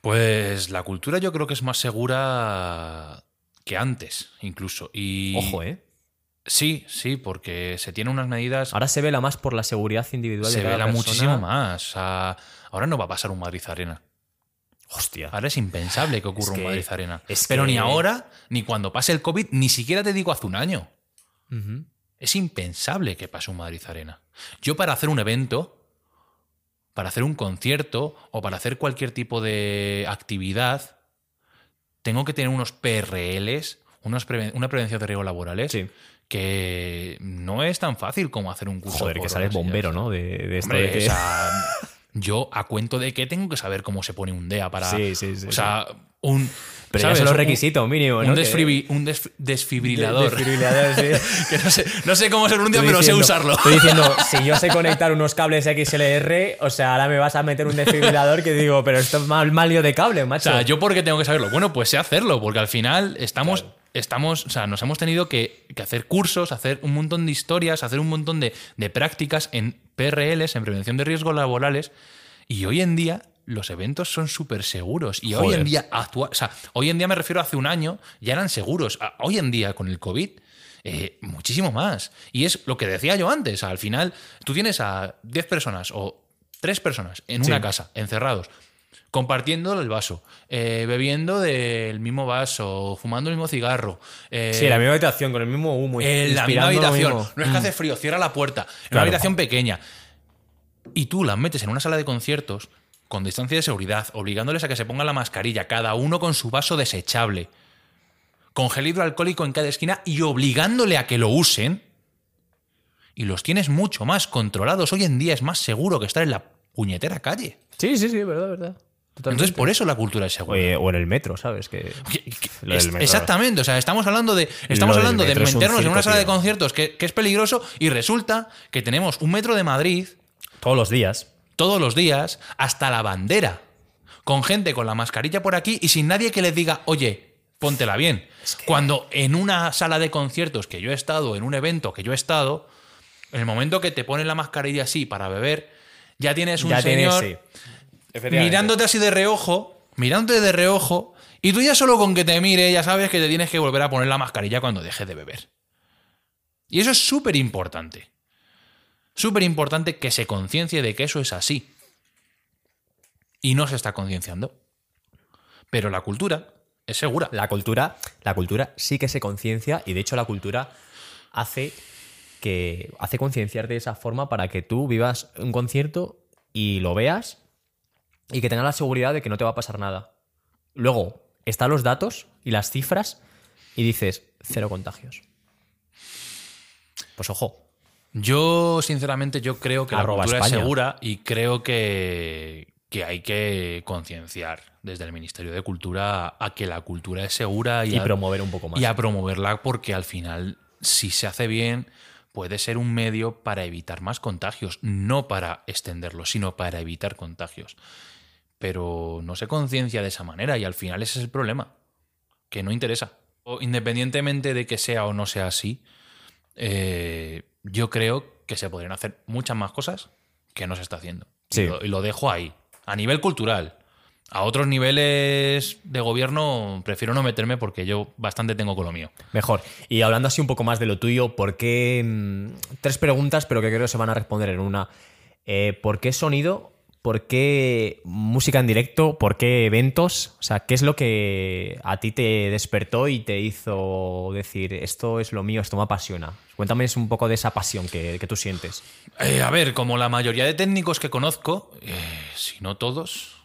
Pues la cultura yo creo que es más segura que antes, incluso. Y Ojo, ¿eh? Sí, sí, porque se tienen unas medidas. Ahora se vela más por la seguridad individual se de cada vela persona. muchísimo más. O sea, ahora no va a pasar un Madrid Arena. Hostia. Ahora es impensable que ocurra Es un Madrid Arena. es Pero que- ni ahora, ni cuando pase el COVID, ni siquiera te digo hace un año. Es impensable que pase un Madrid Arena. Yo para hacer un evento, para hacer un concierto o para hacer cualquier tipo de actividad, tengo que tener unos PRLs, unos preven- una prevención de riesgos laborales, Sí. que no es tan fácil como hacer un curso. Joder, que sales bombero, ¿no? De, de esto Hombre, de que- o sea, Yo, a cuento de que tengo que saber cómo se pone un DEA para. Sí, sí, sí, O sea, un. Pero ya ¿sabes? son los Un- requisitos mínimos, Un, ¿no? Que- desfibrilador un desf- desfibrilador. Desfibrilador, sí. que no sé, no sé cómo se pronuncia, pero sé usarlo. Estoy diciendo, si yo sé conectar unos cables XLR, o sea, ahora me vas a meter un desfibrilador que digo, pero esto es mal, mal lío de cable, O macho. sea, ¿yo por qué tengo que saberlo? Bueno, pues sé hacerlo, porque al final estamos, estamos o sea, nos hemos tenido que, que hacer cursos, hacer un montón de historias, hacer un montón de, de prácticas en PRLs, en prevención de riesgos laborales, y hoy en día los eventos son súper seguros. Y hoy en día, actua- o sea, hoy en día me refiero a hace un año, ya eran seguros. A- Hoy en día, con el COVID, eh, muchísimo más. Y es lo que decía yo antes, al final, tú tienes a 10 personas o 3 personas en una casa, encerrados, compartiendo el vaso, eh, bebiendo del mismo vaso, fumando el mismo cigarro. eh, sí, la misma habitación, con el mismo humo. en la misma habitación. No es que hace frío, cierra la puerta. En una habitación pequeña. Y tú las metes en una sala de conciertos con distancia de seguridad, obligándoles a que se pongan la mascarilla, cada uno con su vaso desechable, con gel hidroalcohólico en cada esquina y obligándole a que lo usen. Y los tienes mucho más controlados. Hoy en día es más seguro que estar en la puñetera calle. Sí, sí, sí, verdad, verdad. Totalmente. Entonces, por eso la cultura es segura. Oye, o en el metro, ¿sabes? Que, Que- que- Lo del es- metro. exactamente, o sea, estamos hablando de estamos hablando de meternos en una sala de conciertos que, que es peligroso y resulta que tenemos un metro de Madrid todos los días. todos los días hasta la bandera con gente con la mascarilla por aquí y sin nadie que les diga, oye, póntela bien. Cuando en una sala de conciertos que yo he estado, en un evento que yo he estado, en el momento que te ponen la mascarilla así para beber, ya tienes un ya tienes, señor sí. Mirándote así de reojo, mirándote de reojo, y tú ya solo con que te mire ya sabes que te tienes que volver a poner la mascarilla cuando dejes de beber. Y eso es súper importante. Súper importante que se conciencie de que eso es así. Y no se está concienciando. Pero la cultura es segura. La cultura, la cultura sí que se conciencia y de hecho la cultura hace que hace concienciar de esa forma para que tú vivas un concierto y lo veas y que tengas la seguridad de que no te va a pasar nada. Luego están los datos y las cifras y dices cero contagios. Pues ojo, Yo, sinceramente, yo creo que Arroba la cultura España. es segura y creo que, que hay que concienciar desde el Ministerio de Cultura a que la cultura es segura y, y a, promover un poco más. y a promoverla porque al final, si se hace bien, puede ser un medio para evitar más contagios, no para extenderlos, sino para evitar contagios. Pero no se conciencia de esa manera y al final ese es el problema, que no interesa. O independientemente de que sea o no sea así, eh, yo creo que se podrían hacer muchas más cosas que no se está haciendo. Sí. Y, lo, y lo dejo ahí. A nivel cultural. A otros niveles de gobierno prefiero no meterme porque yo bastante tengo con lo mío. Mejor. Y hablando así un poco más de lo tuyo, ¿por qué? mm, Tres preguntas, pero que creo que se van a responder en una. Eh, ¿Por qué sonido? ¿Por qué música en directo? ¿Por qué eventos? O sea, ¿qué es lo que a ti te despertó y te hizo decir, esto es lo mío, esto me apasiona? Cuéntame un poco de esa pasión que, que tú sientes. Eh, a ver, como la mayoría de técnicos que conozco, eh, si no todos.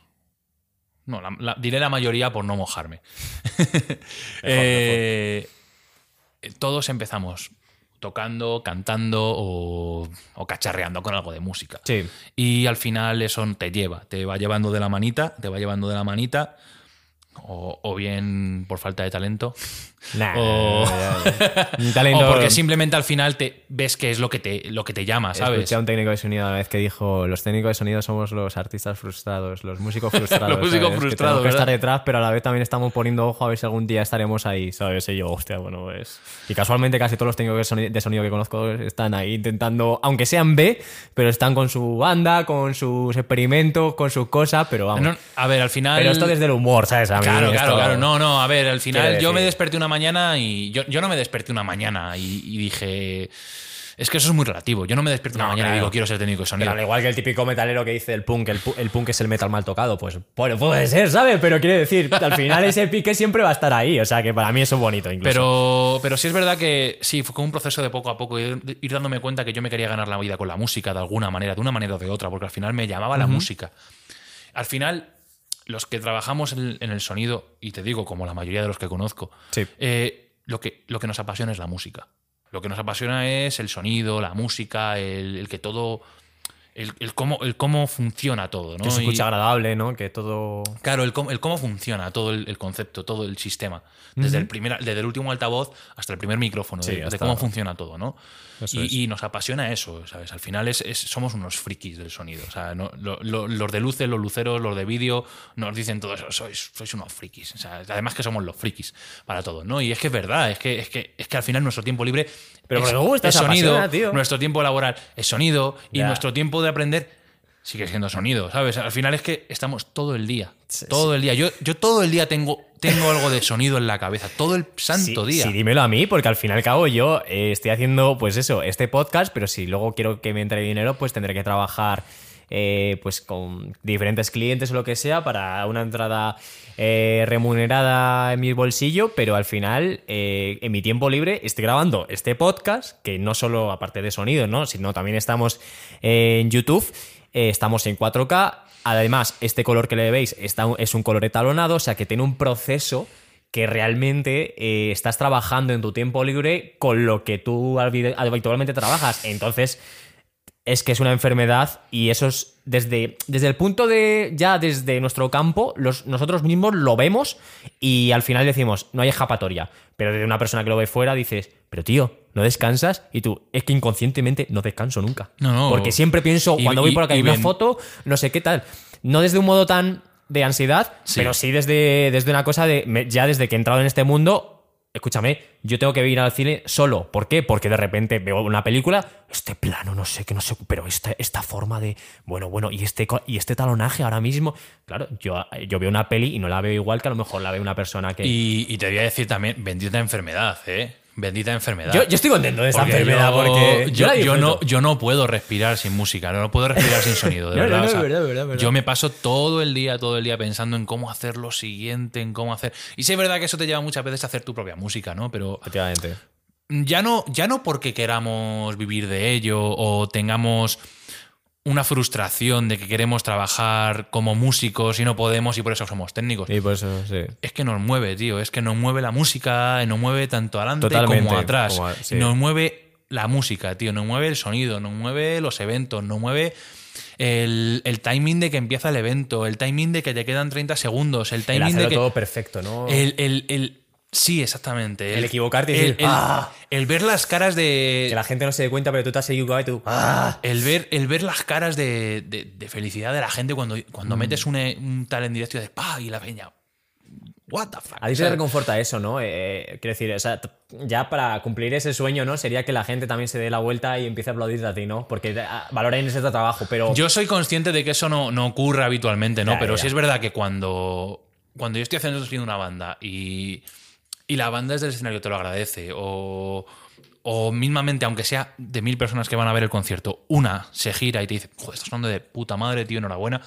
No, la- la- diré la mayoría por no mojarme. Eh, Todos empezamos tocando, cantando o, o cacharreando con algo de música. Sí. Y al final eso te lleva, te va llevando de la manita, te va llevando de la manita, o, o bien por falta de talento, Nah, O- un talento. o porque simplemente al final te ves que es lo que te, lo que te llama, ¿sabes? Escuché a un técnico de sonido una vez que dijo: Los técnicos de sonido somos los artistas frustrados, los músicos frustrados. Los músicos ¿sabes? Que frustrados, tenemos que estar detrás, pero a la vez también estamos poniendo ojo a ver si algún día estaremos ahí, ¿sabes? Y yo, hostia, bueno, es. Y casualmente casi todos los técnicos de sonido, que conozco están ahí intentando, aunque sean B, pero están con su banda, con sus experimentos, con sus cosas, pero vamos. No, a ver, al final. pero esto desde el humor, ¿sabes? A Claro, claro, esto- claro. No, no, a ver, al final yo me desperté una mañana y yo, yo no me desperté una mañana y, y dije. Es que eso es muy relativo. Yo no me despierto una No, mañana y digo quiero ser técnico de sonido. Pero al igual que el típico metalero que dice el punk, el, pu- el punk es el metal mal tocado, pues bueno, puede ser, ¿sabes? Pero quiere decir, al final ese pique siempre va a estar ahí, o sea que para mí eso es bonito incluso. Pero, pero sí es verdad que sí, fue como un proceso de poco a poco ir, ir dándome cuenta que yo me quería ganar la vida con la música de alguna manera, de una manera o de otra, porque al final me llamaba la música. Al final, los que trabajamos en, en el sonido, y te digo, como la mayoría de los que conozco, Sí. eh, lo, que, lo que nos apasiona es la música. Lo que nos apasiona es el sonido, la música, el, el que todo el, el cómo, el cómo funciona todo, ¿no? Que se Y- escucha agradable, ¿no? Que todo. Claro, el cómo, el cómo funciona todo el, el concepto, todo el sistema. Desde, el primer, desde el último altavoz hasta el primer micrófono, Sí, de, cómo funciona todo, ¿no? Y, y nos apasiona eso, ¿sabes? Al final es, es- somos unos frikis del sonido. O sea, no- lo- lo- los de luces, los luceros, los de vídeo, nos dicen todo eso, sois, sois unos frikis. O sea, además que somos los frikis para todos, ¿no? Y es que es verdad, es que, es que, es que al final nuestro tiempo libre Pero es, me gusta, es sonido, apasiona, tío. nuestro tiempo laboral es sonido y nuestro tiempo de aprender sigue siendo sonido, ¿sabes? Al final es que estamos todo el día. Sí, todo el día. Yo, yo todo el día tengo, tengo algo de sonido en la cabeza. Todo el santo sí, día. Sí, dímelo a mí, porque al fin y al cabo yo eh, estoy haciendo, pues eso, este podcast, pero si luego quiero que me entre dinero, pues tendré que trabajar eh, pues con diferentes clientes o lo que sea para una entrada eh, remunerada en mi bolsillo, pero al final, eh, en mi tiempo libre, estoy grabando este podcast, que no solo aparte de sonido, ¿no? sino también estamos en YouTube, estamos en 4K. Además, este color que le veis está, es un color etalonado, o sea que tiene un proceso que realmente estás trabajando en tu tiempo libre con lo que tú habi- habitualmente trabajas. Entonces, es que es una enfermedad y eso es desde, desde el punto de ya desde nuestro campo, los, nosotros mismos lo vemos y al final decimos, no hay escapatoria. Pero desde una persona que lo ve fuera dices, pero tío, no descansas y tú, es que inconscientemente no descanso nunca. No, no. Porque siempre pienso, Y- cuando voy por acá y hay una ven- foto, no sé qué tal. No desde un modo tan de ansiedad, Sí. pero sí desde, desde una cosa de, ya desde que he entrado en este mundo, escúchame, yo tengo que ir al cine solo. ¿Por qué? Porque de repente veo una película, este plano, no sé, que no sé, pero esta, esta forma de, bueno, bueno, y este, y este talonaje ahora mismo, claro, yo, yo veo una peli y no la veo igual que a lo mejor la ve una persona que... Y, y te voy a decir también, bendita enfermedad, ¿eh? Bendita enfermedad. yo, yo estoy contento de esta Porque enfermedad yo- porque yo, no, yo no puedo respirar sin música, no, puedo respirar sin sonido, de No, no, verdad. no, o sea, es verdad, verdad, verdad. Yo me paso todo el día, todo el día pensando en cómo hacer lo siguiente, en cómo hacer. Y sí es verdad que eso te lleva muchas veces a hacer tu propia música, ¿no? Pero Efectivamente. ya no, ya no porque queramos vivir de ello o tengamos una frustración de que queremos trabajar como músicos y no podemos y por eso somos técnicos. Y por eso, sí. Es que nos mueve, tío. Es que nos mueve la música, nos mueve tanto adelante Totalmente, como atrás. como a- sí. Nos mueve la música, tío. Nos mueve el sonido, nos mueve los eventos, nos mueve el, el timing de que empieza el evento, el timing de que te quedan 30 segundos, el timing de que. todo perfecto, ¿no? El- sí, exactamente. El equivocarte y el, decir, el- "Ah". el ver las caras de. que la gente no se dé cuenta, pero tú te has equivocado y tú... ¡Ah! El ver, el ver las caras de, de- de felicidad de la gente cuando, Mm. cuando metes un, un tal en directo y de ¡pah! y la peña. What the fuck. A ti te reconforta eso, ¿no? Eh, quiero decir, o sea, ya para cumplir ese sueño, ¿no? Sería que la gente también se dé la vuelta y empiece a aplaudirte a ti, ¿no? Porque ah, valoren ese trabajo, pero... Yo soy consciente de que eso no, no ocurre habitualmente, ¿no? Ya, Pero ya. sí es verdad que cuando, cuando yo estoy haciendo una banda y, y la banda desde el escenario te lo agradece, o, o mismamente, aunque sea de mil personas que van a ver el concierto, una se gira y te dice, joder, estás sonando de puta madre, tío, enhorabuena.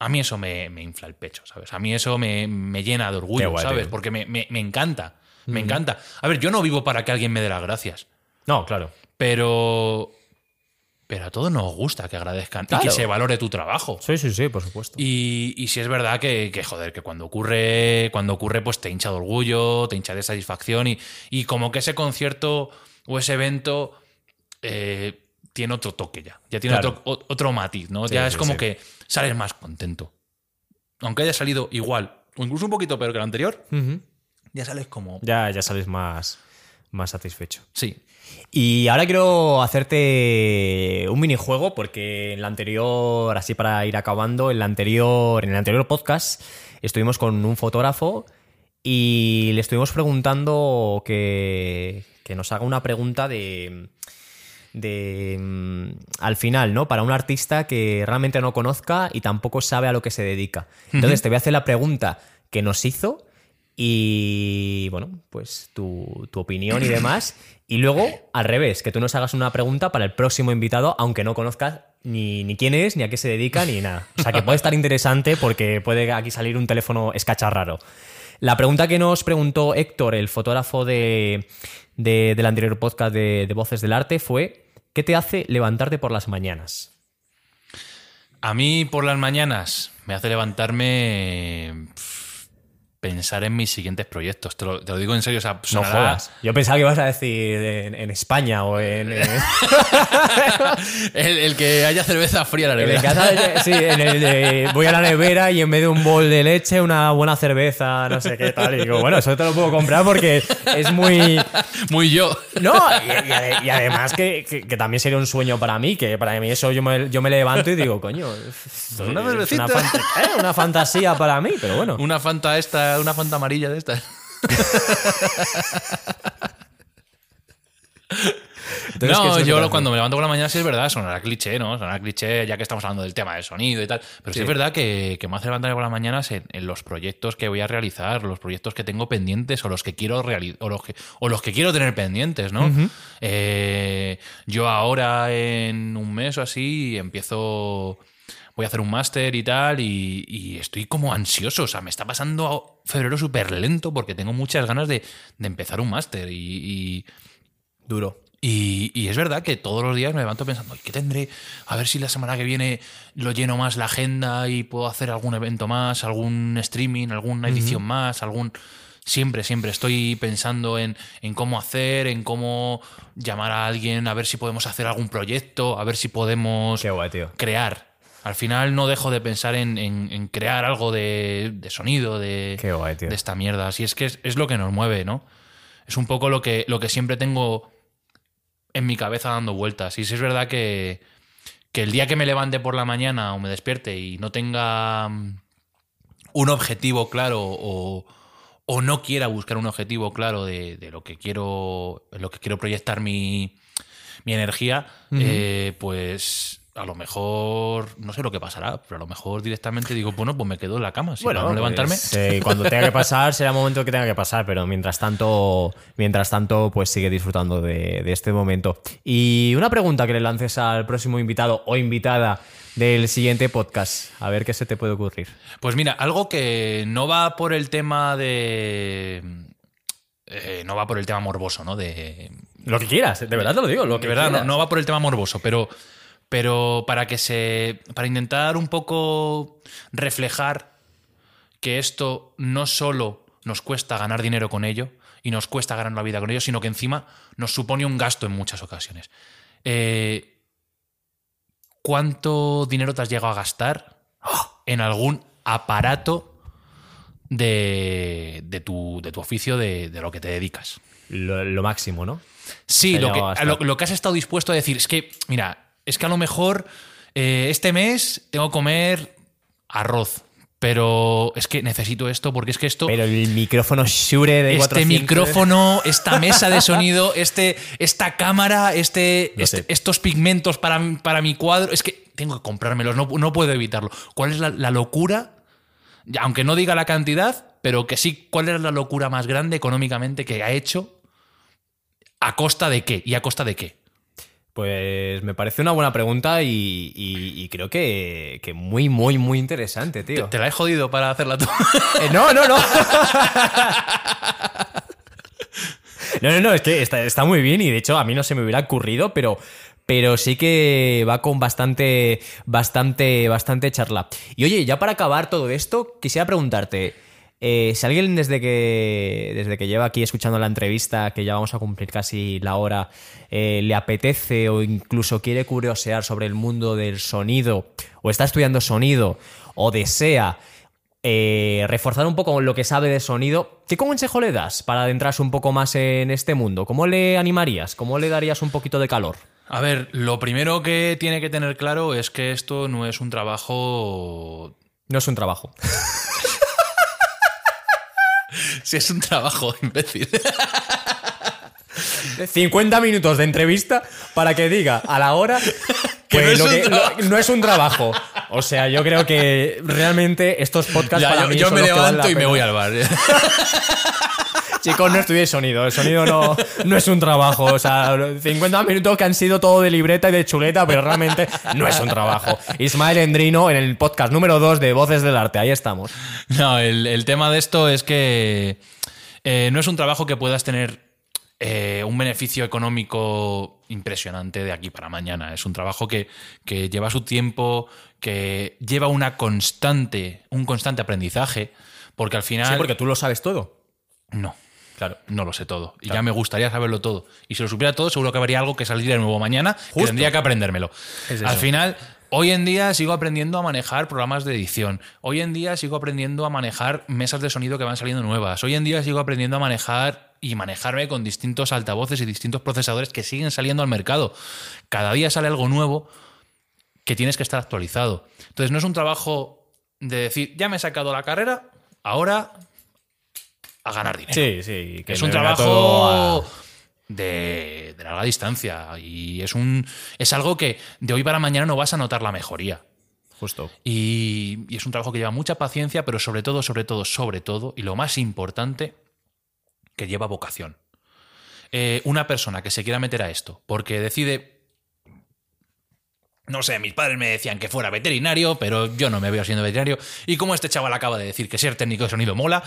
A mí eso me, me infla el pecho, ¿sabes? A mí eso me, me llena de orgullo, guay, ¿sabes? tío. Porque me, me- me encanta, me encanta. A ver, yo no vivo para que alguien me dé las gracias. No, claro. Pero. Pero a todos nos gusta que agradezcan y que se valore tu trabajo. Sí, sí, sí, por supuesto. Y, y si es verdad que, que, joder, que cuando ocurre, cuando ocurre, pues te hincha de orgullo, te hincha de satisfacción y, y como que ese concierto o ese evento eh, tiene otro toque ya. Ya tiene Claro. otro, otro matiz, ¿no? Sí, ya sí, es como sí. que sales más contento. Aunque haya salido igual, o incluso un poquito peor que el anterior, ya sales como. Ya, ya sales más, más satisfecho. Sí. Y ahora quiero hacerte un minijuego porque en la anterior, así para ir acabando, en la anterior, en el anterior podcast estuvimos con un fotógrafo y le estuvimos preguntando que, que nos haga una pregunta de de mm, al final, ¿no? Para un artista que realmente no conozca y tampoco sabe a lo que se dedica. Entonces te voy a hacer la pregunta que nos hizo y bueno, pues tu, tu opinión y demás. Y luego, al revés, que tú nos hagas una pregunta para el próximo invitado, aunque no conozcas ni, ni quién es, ni a qué se dedica, ni nada. O sea que puede estar interesante porque puede aquí salir un teléfono escacharraro. La pregunta que nos preguntó Héctor, el fotógrafo de, de- del anterior podcast de, Voces del Arte, fue: ¿Qué te hace levantarte por las mañanas? A mí por las mañanas me hace levantarme pensar en mis siguientes proyectos. Te lo, te lo digo en serio, o sea, No sonará- jodas. Yo pensaba que ibas a decir en, en España o en. en- el, el que haya cerveza fría en la en nevera. casa de- sí, en el de- voy a la nevera y en vez de un bol de leche, una buena cerveza, no sé qué tal. Y digo, bueno, eso te lo puedo comprar porque es muy. Muy yo. No, y, y ade- y además que, que- que también sería un sueño para mí, que para mí eso yo me, yo me levanto y digo, coño, Una. Una, fanta- eh, una fantasía para mí, pero bueno. Una fanta esta, una fanta amarilla de estas. Entonces, ¿qué es no, yo lo- cuando me levanto por la mañana sí es verdad, sonará cliché, ¿no? Sonará cliché ya que estamos hablando del tema del sonido y tal. Pero sí, Sí. es verdad que, que me hace levantarme por la mañana en, en los proyectos que voy a realizar, los proyectos que tengo pendientes o los que quiero o los que, o los que quiero tener pendientes, ¿no? Eh, yo ahora en un mes o así empiezo. Voy a hacer un máster y tal, y, y estoy como ansioso. O sea, me está pasando febrero súper lento porque tengo muchas ganas de, de empezar un máster. y- y Duro. y, y es verdad que todos los días me levanto pensando, "Ay, ¿qué tendré? A ver si la semana que viene lo lleno más la agenda y puedo hacer algún evento más, algún streaming, alguna edición más, algún... Siempre, siempre estoy pensando en, en cómo hacer, en cómo llamar a alguien, a ver si podemos hacer algún proyecto, a ver si podemos Qué guay, tío. crear. Al final no dejo de pensar en, en- en crear algo de, de sonido, de, Qué guay, tío. de esta mierda. Así es que es, es lo que nos mueve, ¿no? Es un poco lo que, lo que siempre tengo en mi cabeza dando vueltas. Y si es verdad que, que el día que me levante por la mañana o me despierte y no tenga mm, un objetivo claro o, o no quiera buscar un objetivo claro de, de lo que quiero, lo que quiero proyectar mi, mi energía, eh, pues a lo mejor no sé lo que pasará, pero a lo mejor directamente digo, bueno, pues me quedo en la cama. Si para no levantarme. pues, eh, cuando tenga que pasar, será el momento que tenga que pasar, pero mientras tanto, mientras tanto, pues sigue disfrutando de, de este momento. Y una pregunta que le lances al próximo invitado o invitada del siguiente podcast. A ver qué se te puede ocurrir. Pues mira, algo que no va por el tema de. eh, no va por el tema morboso, ¿no? De. Lo que quieras, de verdad te lo digo. Lo De que verdad, no, no va por el tema morboso, pero. Pero para que se. Para intentar un poco reflejar que esto no solo nos cuesta ganar dinero con ello y nos cuesta ganar la vida con ello, sino que encima nos supone un gasto en muchas ocasiones. Eh, ¿Cuánto dinero te has llegado a gastar en algún aparato de, de tu, de tu oficio, de, de lo que te dedicas? Lo, lo máximo, ¿no? Sí, lo que, lo que has estado dispuesto a decir es que, mira, es que a lo mejor eh, este mes tengo que comer arroz, pero es que necesito esto porque es que esto... Pero el micrófono Shure de este 400 micrófono, esta mesa de sonido, este, esta cámara, este, este- estos pigmentos para, para mi cuadro, es que tengo que comprármelos, no, no puedo evitarlo. ¿Cuál es la, la locura? Aunque no diga la cantidad, pero que sí, ¿cuál es la locura más grande económicamente que ha hecho? ¿A costa de qué? ¿Y a costa de qué? Pues me parece una buena pregunta y, y- y creo que, que muy, muy, muy interesante, ¿Te, tío. te la he jodido para hacerla tú? Eh, no, no, no. No, no, no, es que está, está muy bien y de hecho a mí no se me hubiera ocurrido, pero, pero sí que va con bastante, bastante, bastante charla. Y oye, ya para acabar todo esto, quisiera preguntarte, eh, si alguien desde que, desde que lleva aquí escuchando la entrevista, que ya vamos a cumplir casi la hora, eh, le apetece o incluso quiere curiosear sobre el mundo del sonido, o está estudiando sonido, o desea eh, reforzar un poco lo que sabe de sonido, ¿qué consejo le das para adentrarse un poco más en este mundo? ¿Cómo le animarías? ¿Cómo le darías un poquito de calor? A ver, lo primero que tiene que tener claro es que esto no es un trabajo No es un trabajo. Si es un trabajo, imbécil. 50 minutos de entrevista para que diga a la hora Que no es un trabajo. lo- no es un trabajo. O sea, yo creo que realmente estos podcasts Ya, para yo mí yo son me levanto y me voy al bar. Chicos, no estudiéis sonido. El sonido no, no es un trabajo. O sea, 50 minutos que han sido todo de libreta y de chuleta, pero realmente no es un trabajo. Ismael Endrino en el podcast número 2 de Voces del Arte. Ahí estamos. No, el, el tema de esto es que eh, no es un trabajo que puedas tener eh, un beneficio económico impresionante de aquí para mañana. Es un trabajo que, que lleva su tiempo, que lleva una constante, un constante aprendizaje, Porque al final. Sí, porque tú lo sabes todo. No. Claro. No lo sé todo. Y ya me gustaría saberlo todo. Y si lo supiera todo, seguro que habría algo que saldría de nuevo mañana que Justo. tendría que aprendérmelo. Es Al final, hoy en día sigo aprendiendo a manejar programas de edición. Hoy en día sigo aprendiendo a manejar mesas de sonido que van saliendo nuevas. Hoy en día sigo aprendiendo a manejar y manejarme con distintos altavoces y distintos procesadores que siguen saliendo al mercado. Cada día sale algo nuevo que tienes que estar actualizado. Entonces, no es un trabajo de decir, ya me he sacado la carrera, ahora a ganar dinero Sí, sí. que es un trabajo de, de larga distancia y es un es algo que de hoy para mañana no vas a notar la mejoría. Justo. Y, y es un trabajo que lleva mucha paciencia, pero sobre todo, sobre todo, sobre todo, y lo más importante, que lleva vocación. Eh, una persona que se quiera meter a esto porque decide... No sé, mis padres me decían que fuera veterinario, pero yo no me veo siendo veterinario. Y como este chaval acaba de decir que ser técnico de sonido mola,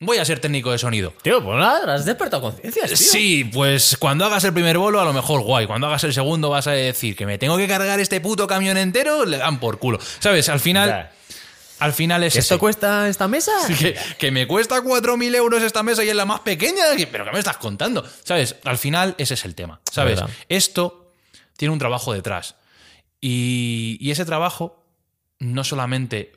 voy a ser técnico de sonido. Tío, pues nada, has despertado conciencias, tío. Sí, pues cuando hagas el primer bolo, a lo mejor guay. Cuando hagas el segundo, vas a decir que me tengo que cargar este puto camión entero, le dan por culo. ¿Sabes? Al final, Ya. al final es ¿Esto ese. cuesta esta mesa? que, que me cuesta 4.000 euros esta mesa y es la más pequeña. que- ¿Pero qué me estás contando? ¿Sabes? Al final, ese es el tema. ¿Sabes? Esto tiene un trabajo detrás. Y, y ese trabajo no solamente,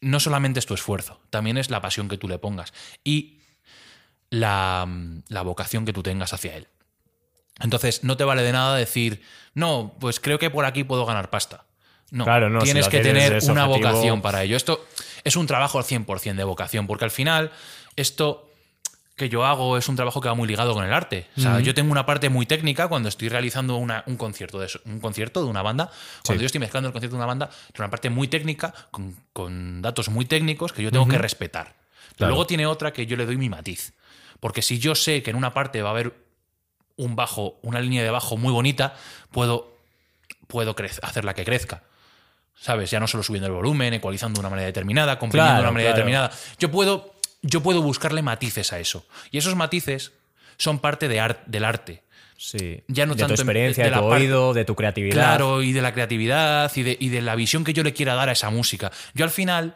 no solamente es tu esfuerzo, también es la pasión que tú le pongas y la, la vocación que tú tengas hacia él. Entonces, no te vale de nada decir, no, pues creo que por aquí puedo ganar pasta. No, Claro, no, tienes que tener una objetivo- vocación para ello. Esto es un trabajo al 100% de vocación, porque al final esto que yo hago es un trabajo que va muy ligado con el arte. O sea, yo tengo una parte muy técnica cuando estoy realizando una- un, concierto de, un concierto de una banda. Cuando yo estoy mezclando el concierto de una banda, tiene una parte muy técnica, con, con datos muy técnicos que yo tengo que respetar. Claro. luego tiene otra que yo le doy mi matiz. Porque si yo sé que en una parte va a haber un bajo, una línea de bajo muy bonita, puedo, puedo hacerla que crezca. ¿Sabes? Ya no solo subiendo el volumen, ecualizando de una manera determinada, comprimiendo de una manera claro. determinada. Yo puedo, yo puedo buscarle matices a eso. Y esos matices son parte de del arte. Sí. Ya no de tanto tu en- experiencia, de tu oído, de tu creatividad. Claro, y de la creatividad y de, y de la visión que yo le quiera dar a esa música. Yo al final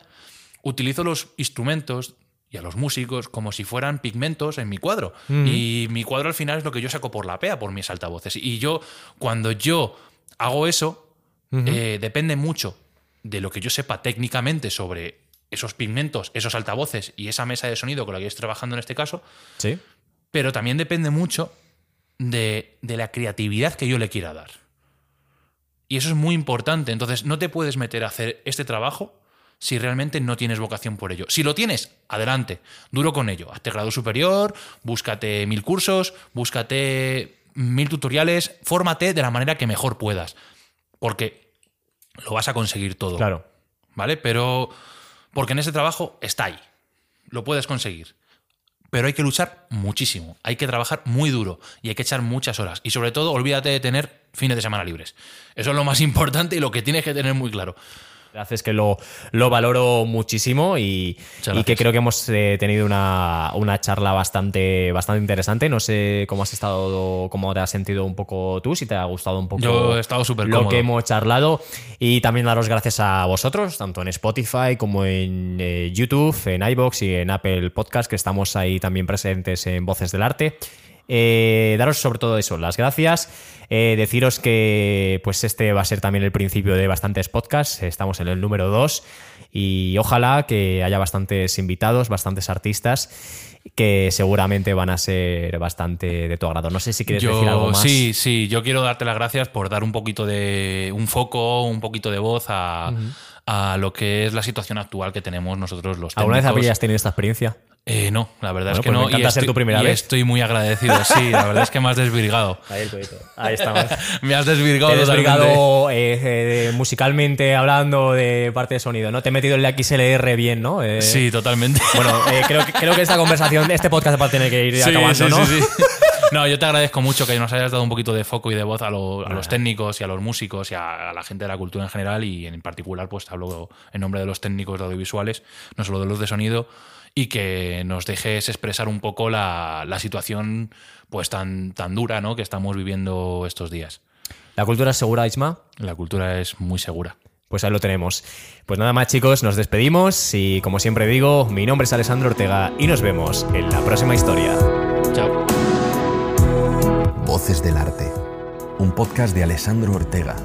utilizo los instrumentos y a los músicos como si fueran pigmentos en mi cuadro. Y mi cuadro al final es lo que yo saco por la pea, por mis altavoces. Y yo, cuando yo hago eso, eh, depende mucho de lo que yo sepa técnicamente sobre esos pigmentos, esos altavoces y esa mesa de sonido con la que estoy trabajando en este caso, Sí. pero también depende mucho de, de la creatividad que yo le quiera dar. Y eso es muy importante. Entonces, no te puedes meter a hacer este trabajo si realmente no tienes vocación por ello. Si lo tienes, adelante, duro con ello. Hazte grado superior, búscate mil cursos, búscate mil tutoriales, fórmate de la manera que mejor puedas. Porque lo vas a conseguir todo. Claro. ¿Vale? Pero. Porque en ese trabajo está ahí. Lo puedes conseguir. Pero hay que luchar muchísimo. Hay que trabajar muy duro. Y hay que echar muchas horas. Y sobre todo, olvídate de tener fines de semana libres. Eso es lo más importante y lo que tienes que tener muy claro. Haces que lo, lo valoro muchísimo y, que creo que hemos eh, tenido una, una charla bastante, bastante interesante. No sé cómo has estado, cómo te has sentido un poco tú, si te ha gustado un poco Yo he estado súper lo cómodo. que hemos charlado. Y también daros gracias a vosotros, tanto en Spotify como en eh, YouTube, en iBox y en Apple Podcast, que estamos ahí también presentes en Voces del Arte. Eh, daros sobre todo eso, las gracias. Eh, deciros que pues este va a ser también el principio de bastantes podcasts. Estamos en el número 2 y ojalá que haya bastantes invitados, bastantes artistas que seguramente van a ser bastante de tu agrado. No sé si quieres decir algo más. Sí, sí, yo quiero darte las gracias por dar un poquito de un foco, un poquito de voz a, a lo que es la situación actual que tenemos nosotros los ¿Alguna vez técnicos. habías tenido esta experiencia? Eh, no, la verdad Bueno, es que pues me no. encanta y ser estoy, tu primera y vez. estoy muy agradecido, sí, la verdad es que me has desvirgado. Ahí el. Ahí estamos. Me has desvirgado. Te he desbrigado eh, eh, musicalmente hablando de parte de sonido, ¿no? Te he metido el XLR bien, ¿no? Eh, Sí, totalmente. Bueno, eh, creo, que, creo que esta conversación, este podcast va a tener que ir Sí, acabando, sí, ¿no? sí, sí. No, yo te agradezco mucho que nos hayas dado un poquito de foco y de voz a, lo- a los técnicos y a los músicos y a, a la gente de la cultura en general y en particular pues hablo en nombre de los técnicos de audiovisuales, no solo de los de sonido, y que nos dejes expresar un poco la, la situación pues tan, tan dura ¿no? que estamos viviendo estos días. La cultura es segura, Isma. La cultura es muy segura. Pues ahí lo tenemos. Pues nada más chicos, nos despedimos y como siempre digo, mi nombre es Alessandro Ortega y nos vemos en la próxima historia. Del Arte, un podcast de Alessandro Ortega